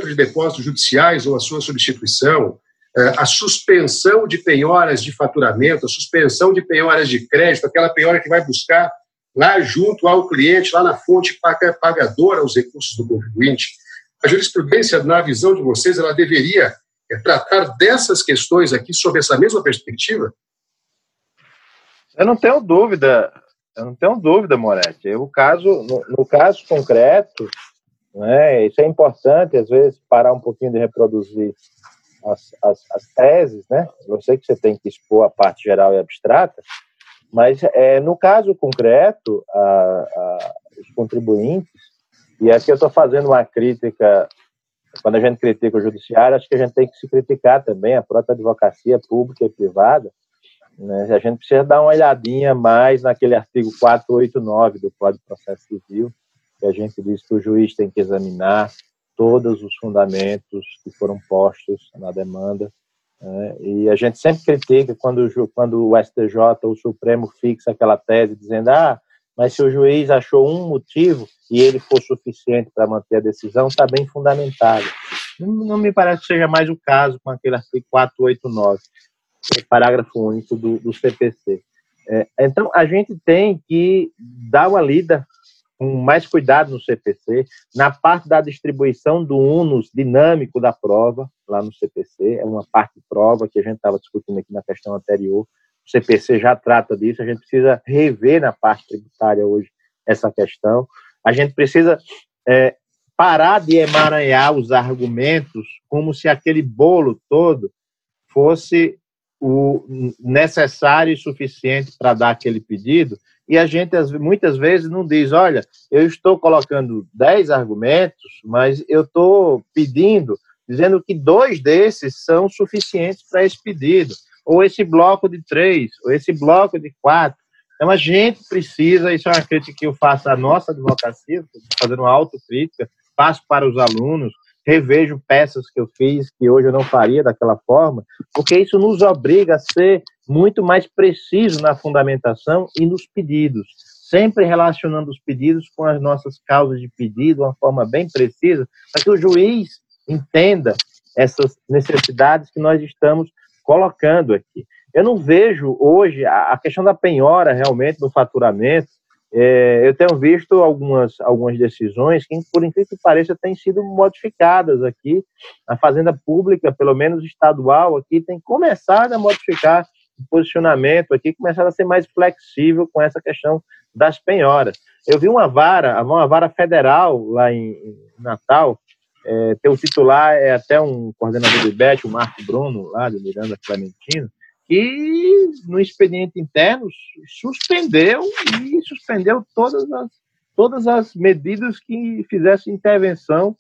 de depósitos judiciais ou a sua substituição, é, a suspensão de penhoras de faturamento, a suspensão de penhoras de crédito, aquela penhora que vai buscar lá junto ao cliente, lá na fonte pagadora, os recursos do contribuinte. A jurisprudência, na visão de vocês, ela deveria é, tratar dessas questões aqui sob essa mesma perspectiva? Eu não tenho dúvida, eu não tenho dúvida, Moretti. O caso, no, no caso concreto, né, isso é importante, às vezes, parar um pouquinho de reproduzir as, as, as, teses, né? Eu sei que você tem que expor a parte geral e abstrata, mas é, no caso concreto, a, a, os contribuintes, e aqui eu estou fazendo uma crítica, quando a gente critica o judiciário, acho que a gente tem que se criticar também a própria advocacia pública e privada, né? A gente precisa dar uma olhadinha mais naquele artigo 489 do Código de Processo Civil, que a gente diz que o juiz tem que examinar todos os fundamentos que foram postos na demanda. Né? E a gente sempre critica quando, quando o STJ o Supremo fixa aquela tese dizendo ah, mas se o juiz achou um motivo e ele for suficiente para manter a decisão, está bem fundamentado. Não, me parece que seja mais o caso com aquele artigo 489 parágrafo único do, do CPC. É, então, a gente tem que dar uma lida com mais cuidado no CPC, na parte da distribuição do ônus dinâmico da prova, lá no CPC, é uma parte prova que a gente estava discutindo aqui na questão anterior, o CPC já trata disso, a gente precisa rever na parte tributária hoje essa questão, a gente precisa é, parar de emaranhar os argumentos como se aquele bolo todo fosse o necessário e suficiente para dar aquele pedido, e a gente muitas vezes não diz, olha, eu estou colocando 10 argumentos, mas eu estou pedindo, dizendo que dois desses são suficientes para esse pedido, ou esse bloco de três, ou esse bloco de quatro. Então a gente precisa, isso é uma crítica que eu faço à nossa advocacia, fazendo uma autocrítica, faço para os alunos, revejo peças que eu fiz que hoje eu não faria daquela forma, porque isso nos obriga a ser muito mais preciso na fundamentação e nos pedidos, sempre relacionando os pedidos com as nossas causas de pedido, uma forma bem precisa, para que o juiz entenda essas necessidades que nós estamos colocando aqui. Eu não vejo hoje a questão da penhora realmente no faturamento é, eu tenho visto algumas, algumas decisões que, por incrível que pareça, têm sido modificadas aqui. A Fazenda Pública, pelo menos estadual, aqui tem começado a modificar posicionamento aqui, começado a ser mais flexível com essa questão das penhoras. Eu vi uma vara, uma vara federal lá em, em Natal, é, teu titular é até um coordenador do IBET, o Marco Bruno, lá de Miranda Clementino, e no expediente interno suspendeu e suspendeu todas as, todas as medidas que fizessem intervenção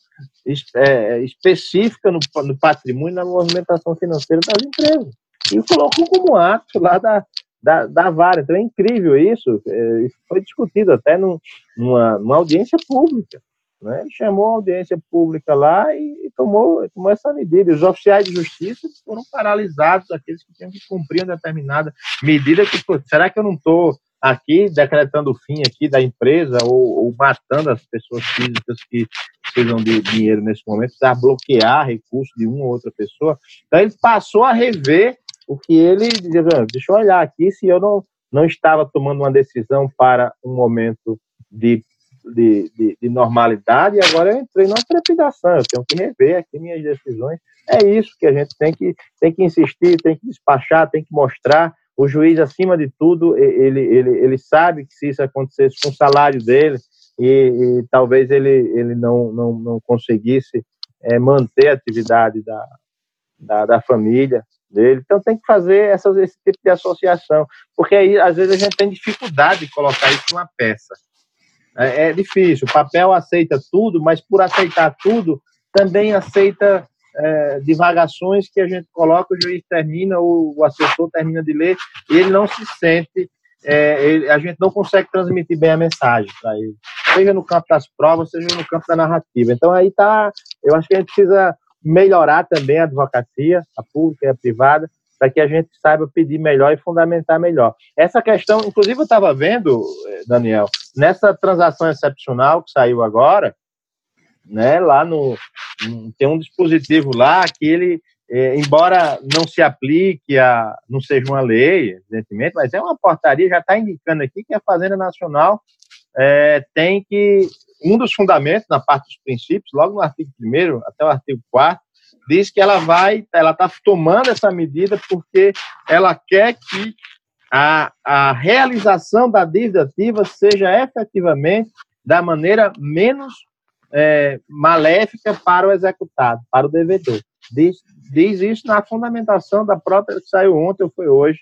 é, específica no, no patrimônio na movimentação financeira das empresas. E colocou como ato lá da, da, da vara. Então é incrível isso. É, foi discutido até num, numa, numa audiência pública. Né? Ele chamou a audiência pública lá e, e tomou, tomou essa medida. Os oficiais de justiça foram paralisados, aqueles que tinham que cumprir uma determinada medida. Que, pô, será que eu não estou aqui decretando o fim aqui da empresa ou, ou, matando as pessoas físicas que precisam de dinheiro nesse momento para bloquear recursos de uma ou outra pessoa? Então ele passou a rever o que ele dizia, deixa eu olhar aqui se eu não, não estava tomando uma decisão para um momento de de, de, de, normalidade e agora eu entrei numa trepidação, eu tenho que rever aqui minhas decisões. É isso que a gente tem que, tem que insistir, tem que despachar, tem que mostrar o juiz, acima de tudo, ele, ele, ele sabe que se isso acontecesse com o salário dele, e, e talvez ele, ele não, não, não conseguisse é, manter a atividade da, da, da, família dele. Então tem que fazer essa, esse tipo de associação, porque aí às vezes a gente tem dificuldade de colocar isso numa peça. É, é difícil, o papel aceita tudo, mas por aceitar tudo, também aceita é, divagações que a gente coloca, o juiz termina, o, o assessor termina de ler, e ele não se sente, é, ele, a gente não consegue transmitir bem a mensagem para ele, seja no campo das provas, seja no campo da narrativa. Então aí tá, eu acho que a gente precisa melhorar também a advocacia, a pública e a privada, para que a gente saiba pedir melhor e fundamentar melhor. Essa questão, inclusive eu estava vendo, eh, Daniel, nessa transação excepcional que saiu agora, né, lá no tem um dispositivo lá que ele é, embora não se aplique a não seja uma lei evidentemente mas é uma portaria já está indicando aqui que a Fazenda Nacional é, tem que um dos fundamentos na parte dos princípios logo no artigo 1 até o artigo 4 diz que ela vai ela está tomando essa medida porque ela quer que a, a realização da dívida ativa seja efetivamente da maneira menos é, maléfica para o executado, para o devedor. Diz, diz isso na fundamentação da própria que saiu ontem ou foi hoje,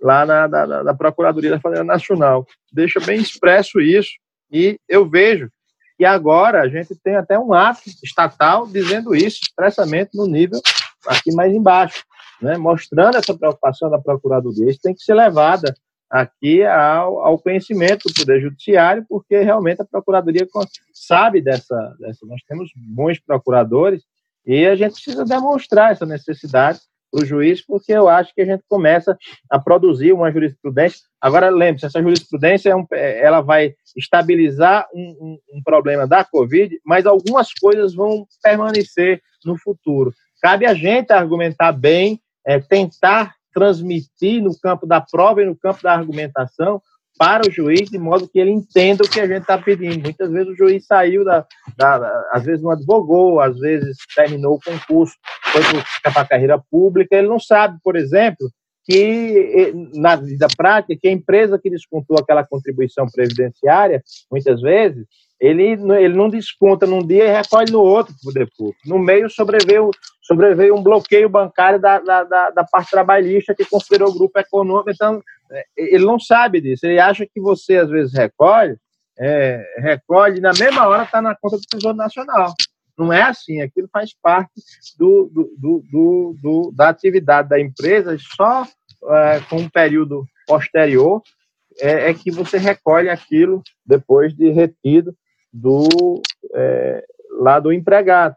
lá na da, da Procuradoria da Fazenda Nacional. Deixa bem expresso isso, e eu vejo que agora a gente tem até um ato estatal dizendo isso expressamente no nível aqui mais embaixo, né, mostrando essa preocupação da Procuradoria. Isso tem que ser levada aqui ao, ao, conhecimento do Poder Judiciário, porque realmente a Procuradoria sabe dessa, dessa. Nós temos bons procuradores e a gente precisa demonstrar essa necessidade para o juiz, porque eu acho que a gente começa a produzir uma jurisprudência. Agora, lembre-se, essa jurisprudência é um, é, ela vai estabilizar um, um, um problema da Covid, mas algumas coisas vão permanecer no futuro. Cabe a gente argumentar bem, é, tentar transmitir no campo da prova e no campo da argumentação para o juiz, de modo que ele entenda o que a gente está pedindo. Muitas vezes o juiz saiu da, da, às vezes não advogou, às vezes terminou o concurso, foi para a carreira pública, ele não sabe, por exemplo, que na vida prática, que a empresa que descontou aquela contribuição previdenciária, muitas vezes, ele, ele não desconta num dia e recolhe no outro para o. No meio sobreveio, sobreveio um bloqueio bancário da, da, da, da, parte trabalhista que considerou o grupo econômico. Então, ele não sabe disso. Ele acha que você, às vezes, recolhe, é, recolhe na mesma hora está na conta do Tesouro Nacional. Não é assim. Aquilo faz parte do, do, do, do da atividade da empresa, só é, com um período posterior é, é que você recolhe aquilo depois de retido do é, lá do empregado.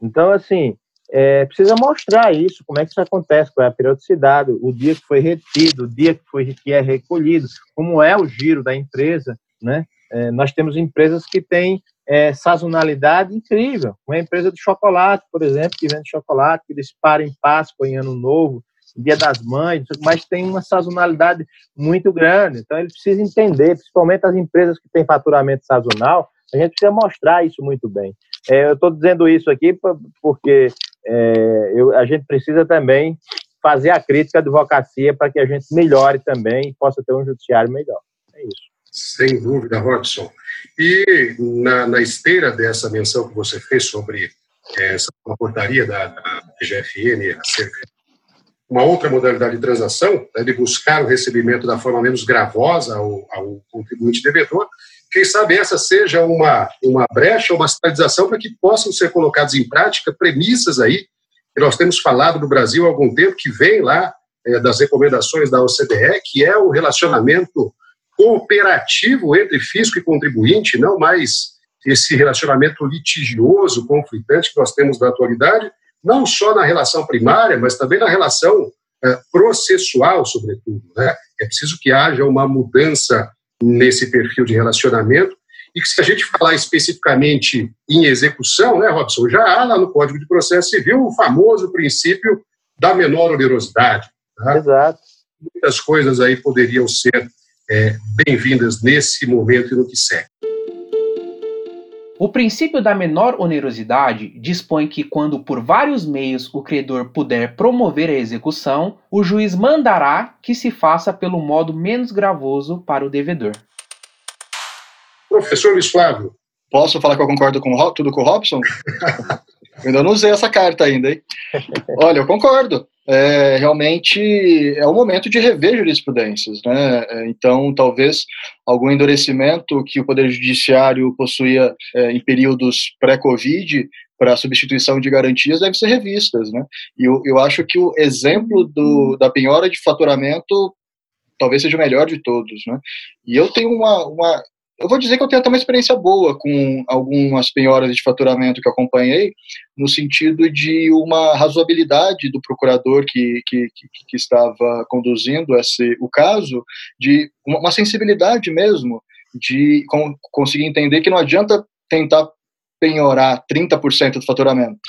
Então, assim, é, precisa mostrar isso, como é que isso acontece, qual é a periodicidade, o dia que foi retido, o dia que, foi, que é recolhido, como é o giro da empresa, né? É, nós temos empresas que têm é, sazonalidade incrível. Uma empresa de chocolate, por exemplo, que vende chocolate, que dispara em Páscoa, em Ano Novo, Dia das Mães, mas tem uma sazonalidade muito grande. Então, ele precisa entender, principalmente as empresas que têm faturamento sazonal, a gente precisa mostrar isso muito bem. É, eu estou dizendo isso aqui porque é, eu, a gente precisa também fazer a crítica à advocacia para que a gente melhore também e possa ter um judiciário melhor. É isso. Sem dúvida, Robson. E na, na esteira dessa menção que você fez sobre é, essa portaria da, da PGFN acerca uma outra modalidade de transação, é de buscar o recebimento da forma menos gravosa ao, ao contribuinte devedor, quem sabe essa seja uma, uma brecha, uma sinalização para que possam ser colocadas em prática premissas aí, que nós temos falado no Brasil há algum tempo, que vem lá é, das recomendações da OCDE, que é o relacionamento cooperativo entre fisco e contribuinte, não mais esse relacionamento litigioso, conflitante que nós temos na atualidade, não só na relação primária, mas também na relação é, processual, sobretudo. Né? É preciso que haja uma mudança nesse perfil de relacionamento e que se a gente falar especificamente em execução, né, Robson, já há lá no Código de Processo Civil o famoso princípio da menor onerosidade. Tá? Exato. Muitas coisas aí poderiam ser é, bem-vindas nesse momento e no que segue. O princípio da menor onerosidade dispõe que, quando por vários meios o credor puder promover a execução, o juiz mandará que se faça pelo modo menos gravoso para o devedor. Professor Luiz Flávio. Posso falar que eu concordo com tudo com o Robson? eu ainda não usei essa carta ainda, hein? Olha, eu concordo é, realmente é o momento de rever jurisprudências. Né? É, então, talvez algum endurecimento que o Poder Judiciário possuía é, em períodos pré-Covid para substituição de garantias deve ser revistas. Né? E eu, eu acho que o exemplo do, da penhora de faturamento talvez seja o melhor de todos. Né? E eu tenho uma, uma eu vou dizer que eu tenho até uma experiência boa com algumas penhoras de faturamento que acompanhei, no sentido de uma razoabilidade do procurador que, que, que, que estava conduzindo esse, o caso, de uma sensibilidade mesmo, de conseguir entender que não adianta tentar penhorar 30% do faturamento.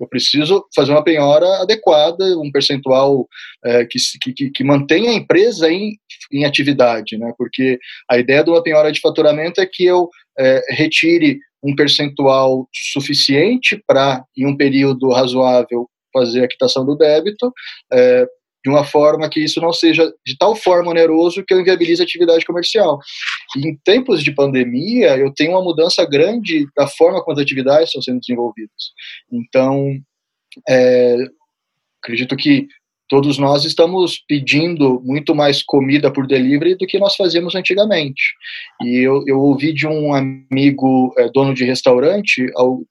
Eu preciso fazer uma penhora adequada, um percentual é, que, que, que mantenha a empresa em, em atividade, né? porque a ideia de uma penhora de faturamento é que eu é, retire um percentual suficiente para, em um período razoável, fazer a quitação do débito, é, de uma forma que isso não seja de tal forma oneroso que eu inviabilize a atividade comercial. E em tempos de pandemia, eu tenho uma mudança grande da forma como as atividades estão sendo desenvolvidas. Então, é, acredito que todos nós estamos pedindo muito mais comida por delivery do que nós fazíamos antigamente. E eu, eu ouvi de um amigo é, dono de restaurante, ao,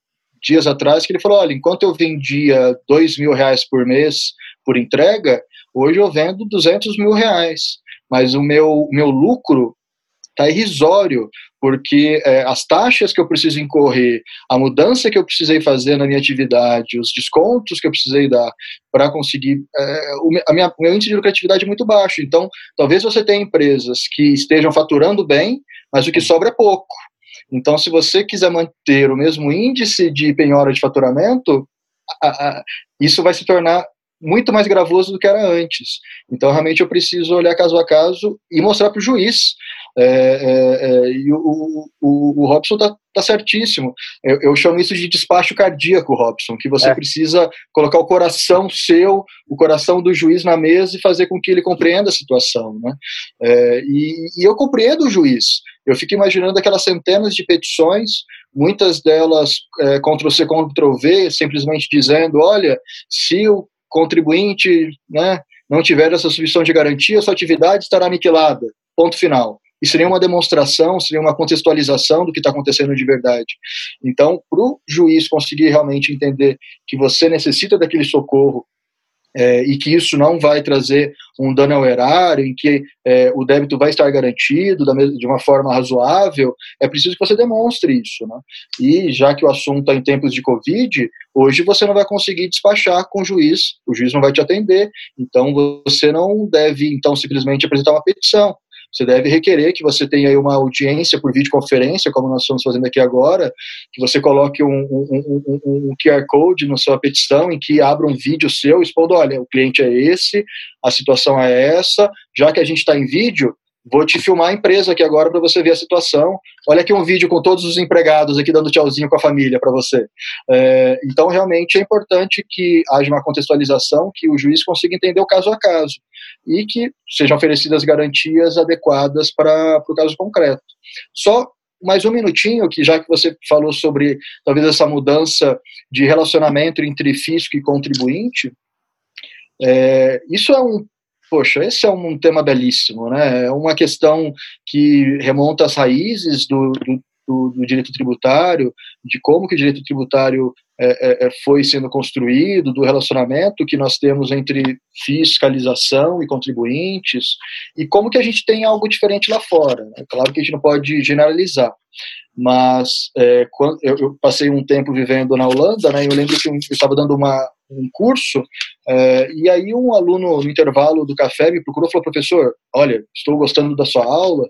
dias atrás, que ele falou, olha, enquanto eu vendia dois mil reais por mês por entrega, Hoje eu vendo 200 mil reais, mas o meu, meu lucro está irrisório, porque é, as taxas que eu preciso incorrer, a mudança que eu precisei fazer na minha atividade, os descontos que eu precisei dar para conseguir. É, o, a minha, meu índice de lucratividade é muito baixo. Então, talvez você tenha empresas que estejam faturando bem, mas o que sobra é pouco. Então, se você quiser manter o mesmo índice de penhora de faturamento, a, a, isso vai se tornar muito mais gravoso do que era antes. Então, realmente, eu preciso olhar caso a caso e mostrar para o juiz. É, é, é, e o, o, o Robson está tá certíssimo. Eu, eu, chamo isso de despacho cardíaco, Robson, que você é. precisa colocar o coração seu, o coração do juiz na mesa e fazer com que ele compreenda a situação. Né? É, e, e eu compreendo o juiz. Eu fico imaginando aquelas centenas de petições muitas delas é, Ctrl-C, Ctrl-V, simplesmente dizendo, olha, se o contribuinte né, não tiver essa substituição de garantia, sua atividade estará aniquilada. Ponto final. Isso seria uma demonstração, seria uma contextualização do que está acontecendo de verdade. Então, para o juiz conseguir realmente entender que você necessita daquele socorro é, e que isso não vai trazer um dano ao erário, em que é, o débito vai estar garantido de uma forma razoável, é preciso que você demonstre isso. Né? E já que o assunto está em tempos de Covid, hoje você não vai conseguir despachar com o juiz, o juiz não vai te atender, então você não deve então simplesmente apresentar uma petição. Você deve requerer que você tenha aí uma audiência por videoconferência, como nós estamos fazendo aqui agora, que você coloque um, um, um, um QR Code na sua petição, em que abra um vídeo seu expondo, olha, o cliente é esse, a situação é essa, já que a gente está em vídeo, Vou te filmar a empresa aqui agora para você ver a situação. Olha aqui um vídeo com todos os empregados aqui dando tchauzinho com a família para você. É, então, realmente é importante que haja uma contextualização, que o juiz consiga entender o caso a caso e que sejam oferecidas garantias adequadas para o caso concreto. Só mais um minutinho, que já que você falou sobre talvez essa mudança de relacionamento entre fisco e contribuinte, é, isso é um poxa, esse é um tema belíssimo, né? É uma questão que remonta às raízes do, do, do, direito tributário, de como que o direito tributário é, é, é, foi sendo construído, do relacionamento que nós temos entre fiscalização e contribuintes, e como que a gente tem algo diferente lá fora. Né? Claro que a gente não pode generalizar, mas é, quando, eu, eu, passei um tempo vivendo na Holanda, né, eu lembro que eu estava dando uma, um curso, é, e aí um aluno no intervalo do café me procurou e falou, professor, olha, estou gostando da sua aula,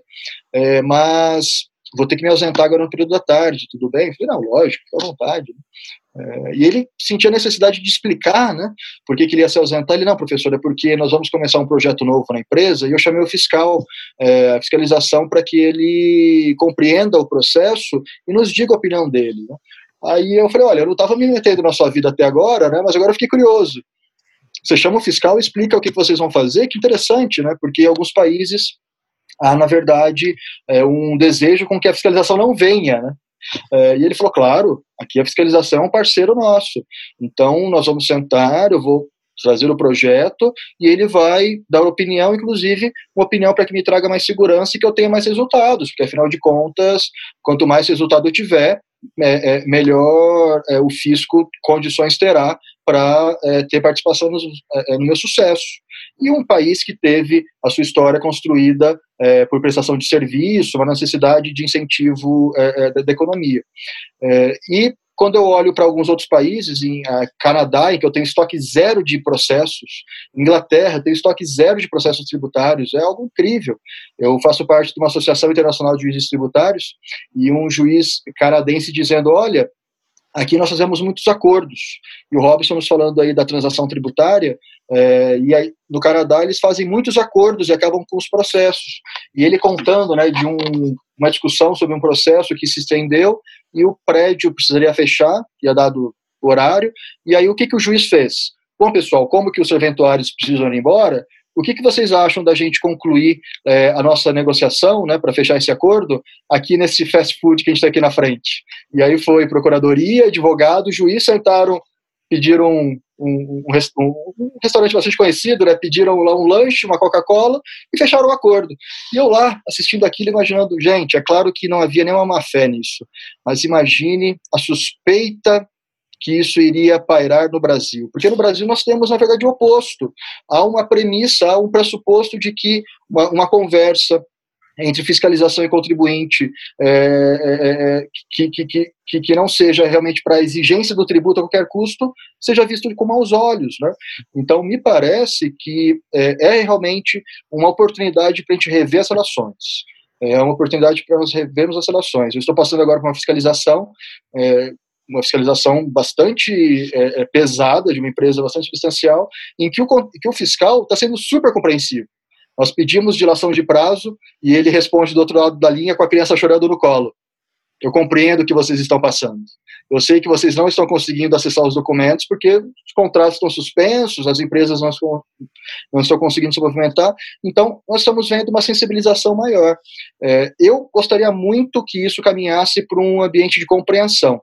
é, mas vou ter que me ausentar agora no período da tarde, tudo bem? Eu falei, não, lógico, à vontade. É, e ele sentia a necessidade de explicar, né, por que, que ele ia se ausentar. Ele, não, professor, é porque nós vamos começar um projeto novo na empresa e eu chamei o fiscal, é, a fiscalização, para que ele compreenda o processo e nos diga a opinião dele. Né? Aí eu falei, olha, eu não estava me metendo na sua vida até agora, né, mas agora eu fiquei curioso. Você chama o fiscal e explica o que vocês vão fazer, que interessante, né, porque em alguns países há, na verdade, é, um desejo com que a fiscalização não venha, né, é, e ele falou, claro, aqui a fiscalização é um parceiro nosso. Então, nós vamos sentar, eu vou trazer o projeto e ele vai dar opinião, inclusive uma opinião para que me traga mais segurança e que eu tenha mais resultados, porque afinal de contas, quanto mais resultado eu tiver, é, é, melhor é, o fisco condições terá para é, ter participação no, é, no, meu sucesso. E um país que teve a sua história construída é, por prestação de serviço, uma necessidade de incentivo da, da, economia. e quando eu olho para alguns outros países, em uh, Canadá, em que eu tenho estoque zero de processos, Inglaterra tem estoque zero de processos tributários, é algo incrível. Eu faço parte de uma associação internacional de juízes tributários e um juiz canadense dizendo, olha, Aqui nós fazemos muitos acordos. E o Robson nos falando aí da transação tributária, é, e aí, no Canadá eles fazem muitos acordos e acabam com os processos. E ele contando né, de um, uma discussão sobre um processo que se estendeu e o prédio precisaria fechar, ia dado horário, e aí o que, que o juiz fez? Bom, pessoal, como que os serventuários precisam ir embora, o que, que vocês acham da gente concluir é, a nossa negociação, né, para fechar esse acordo, aqui nesse fast food que a gente está aqui na frente? E aí foi procuradoria, advogado, juiz sentaram, pediram um, um, um, restaurante bastante conhecido, né, pediram lá um lanche, uma Coca-Cola e fecharam o acordo. E eu lá, assistindo aquilo, imaginando, gente, é claro que não havia nenhuma má fé nisso, mas imagine a suspeita que isso iria pairar no Brasil. Porque no Brasil nós temos, na verdade, o oposto. Há uma premissa, há um pressuposto de que uma, uma conversa entre fiscalização e contribuinte é, é, é que, que, que, que não seja realmente para a exigência do tributo a qualquer custo, seja visto com maus olhos. Né? Então, me parece que é, é realmente uma oportunidade para a gente rever as relações é uma oportunidade para nós revermos as relações. Eu estou passando agora por uma fiscalização é, uma fiscalização bastante é, é, pesada, de uma empresa bastante substancial, em que o, que o fiscal está sendo super compreensivo. Nós pedimos dilação de prazo e ele responde do outro lado da linha com a criança chorando no colo. Eu compreendo o que vocês estão passando. Eu sei que vocês não estão conseguindo acessar os documentos porque os contratos estão suspensos, as empresas não estão, não estão conseguindo se movimentar. Então, nós estamos vendo uma sensibilização maior. É, eu gostaria muito que isso caminhasse para um ambiente de compreensão.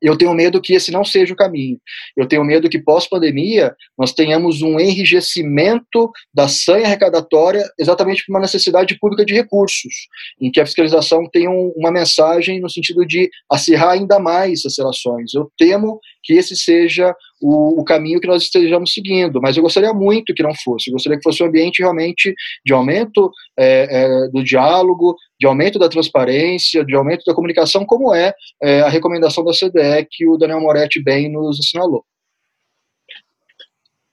Eu tenho medo que esse não seja o caminho. Eu tenho medo que pós-pandemia nós tenhamos um enrijecimento da sanha arrecadatória exatamente por uma necessidade pública de recursos, em que a fiscalização tenha uma mensagem no sentido de acirrar ainda mais as relações. Eu temo que esse seja o, o, caminho que nós estejamos seguindo, mas eu gostaria muito que não fosse. Eu gostaria que fosse um ambiente realmente de aumento é, é, do diálogo, de aumento da transparência, de aumento da comunicação, como é, é, a recomendação da CDE que o Daniel Moretti bem nos assinalou.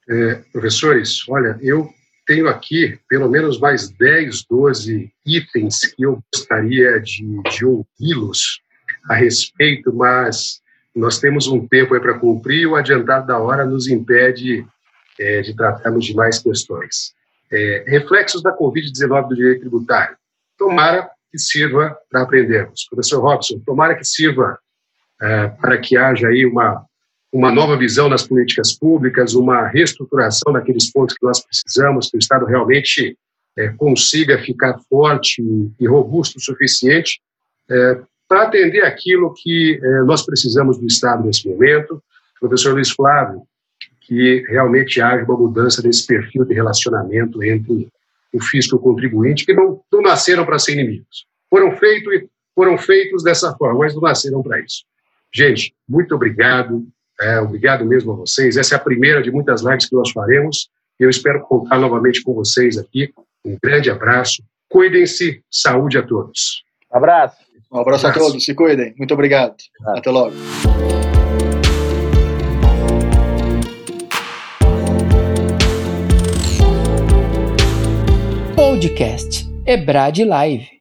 É, professores, olha, eu tenho aqui pelo menos mais 10, 12 itens que eu gostaria de, de ouvi-los a respeito, mas nós temos um tempo para cumprir e o adiantado da hora nos impede é, de tratarmos de mais questões. É, reflexos da Covid-19 do direito tributário. Tomara que sirva para aprendermos. Professor Robson, tomara que sirva é, para que haja aí uma, uma nova visão nas políticas públicas, uma reestruturação daqueles pontos que nós precisamos, que o Estado realmente é, consiga ficar forte e robusto o suficiente é, para atender aquilo que eh, nós precisamos do Estado nesse momento. professor Luiz Flávio, que realmente haja uma mudança desse perfil de relacionamento entre o fisco e o contribuinte, que não, não nasceram para ser inimigos. Foram, feito, foram feitos dessa forma, mas não nasceram para isso. Gente, muito obrigado. É, obrigado mesmo a vocês. Essa é a primeira de muitas lives que nós faremos. Eu espero contar novamente com vocês aqui. Um grande abraço. Cuidem-se. Saúde a todos. Abraço. Um abraço, a todos, se cuidem. Muito obrigado. Até logo. Podcast Ebrad Live.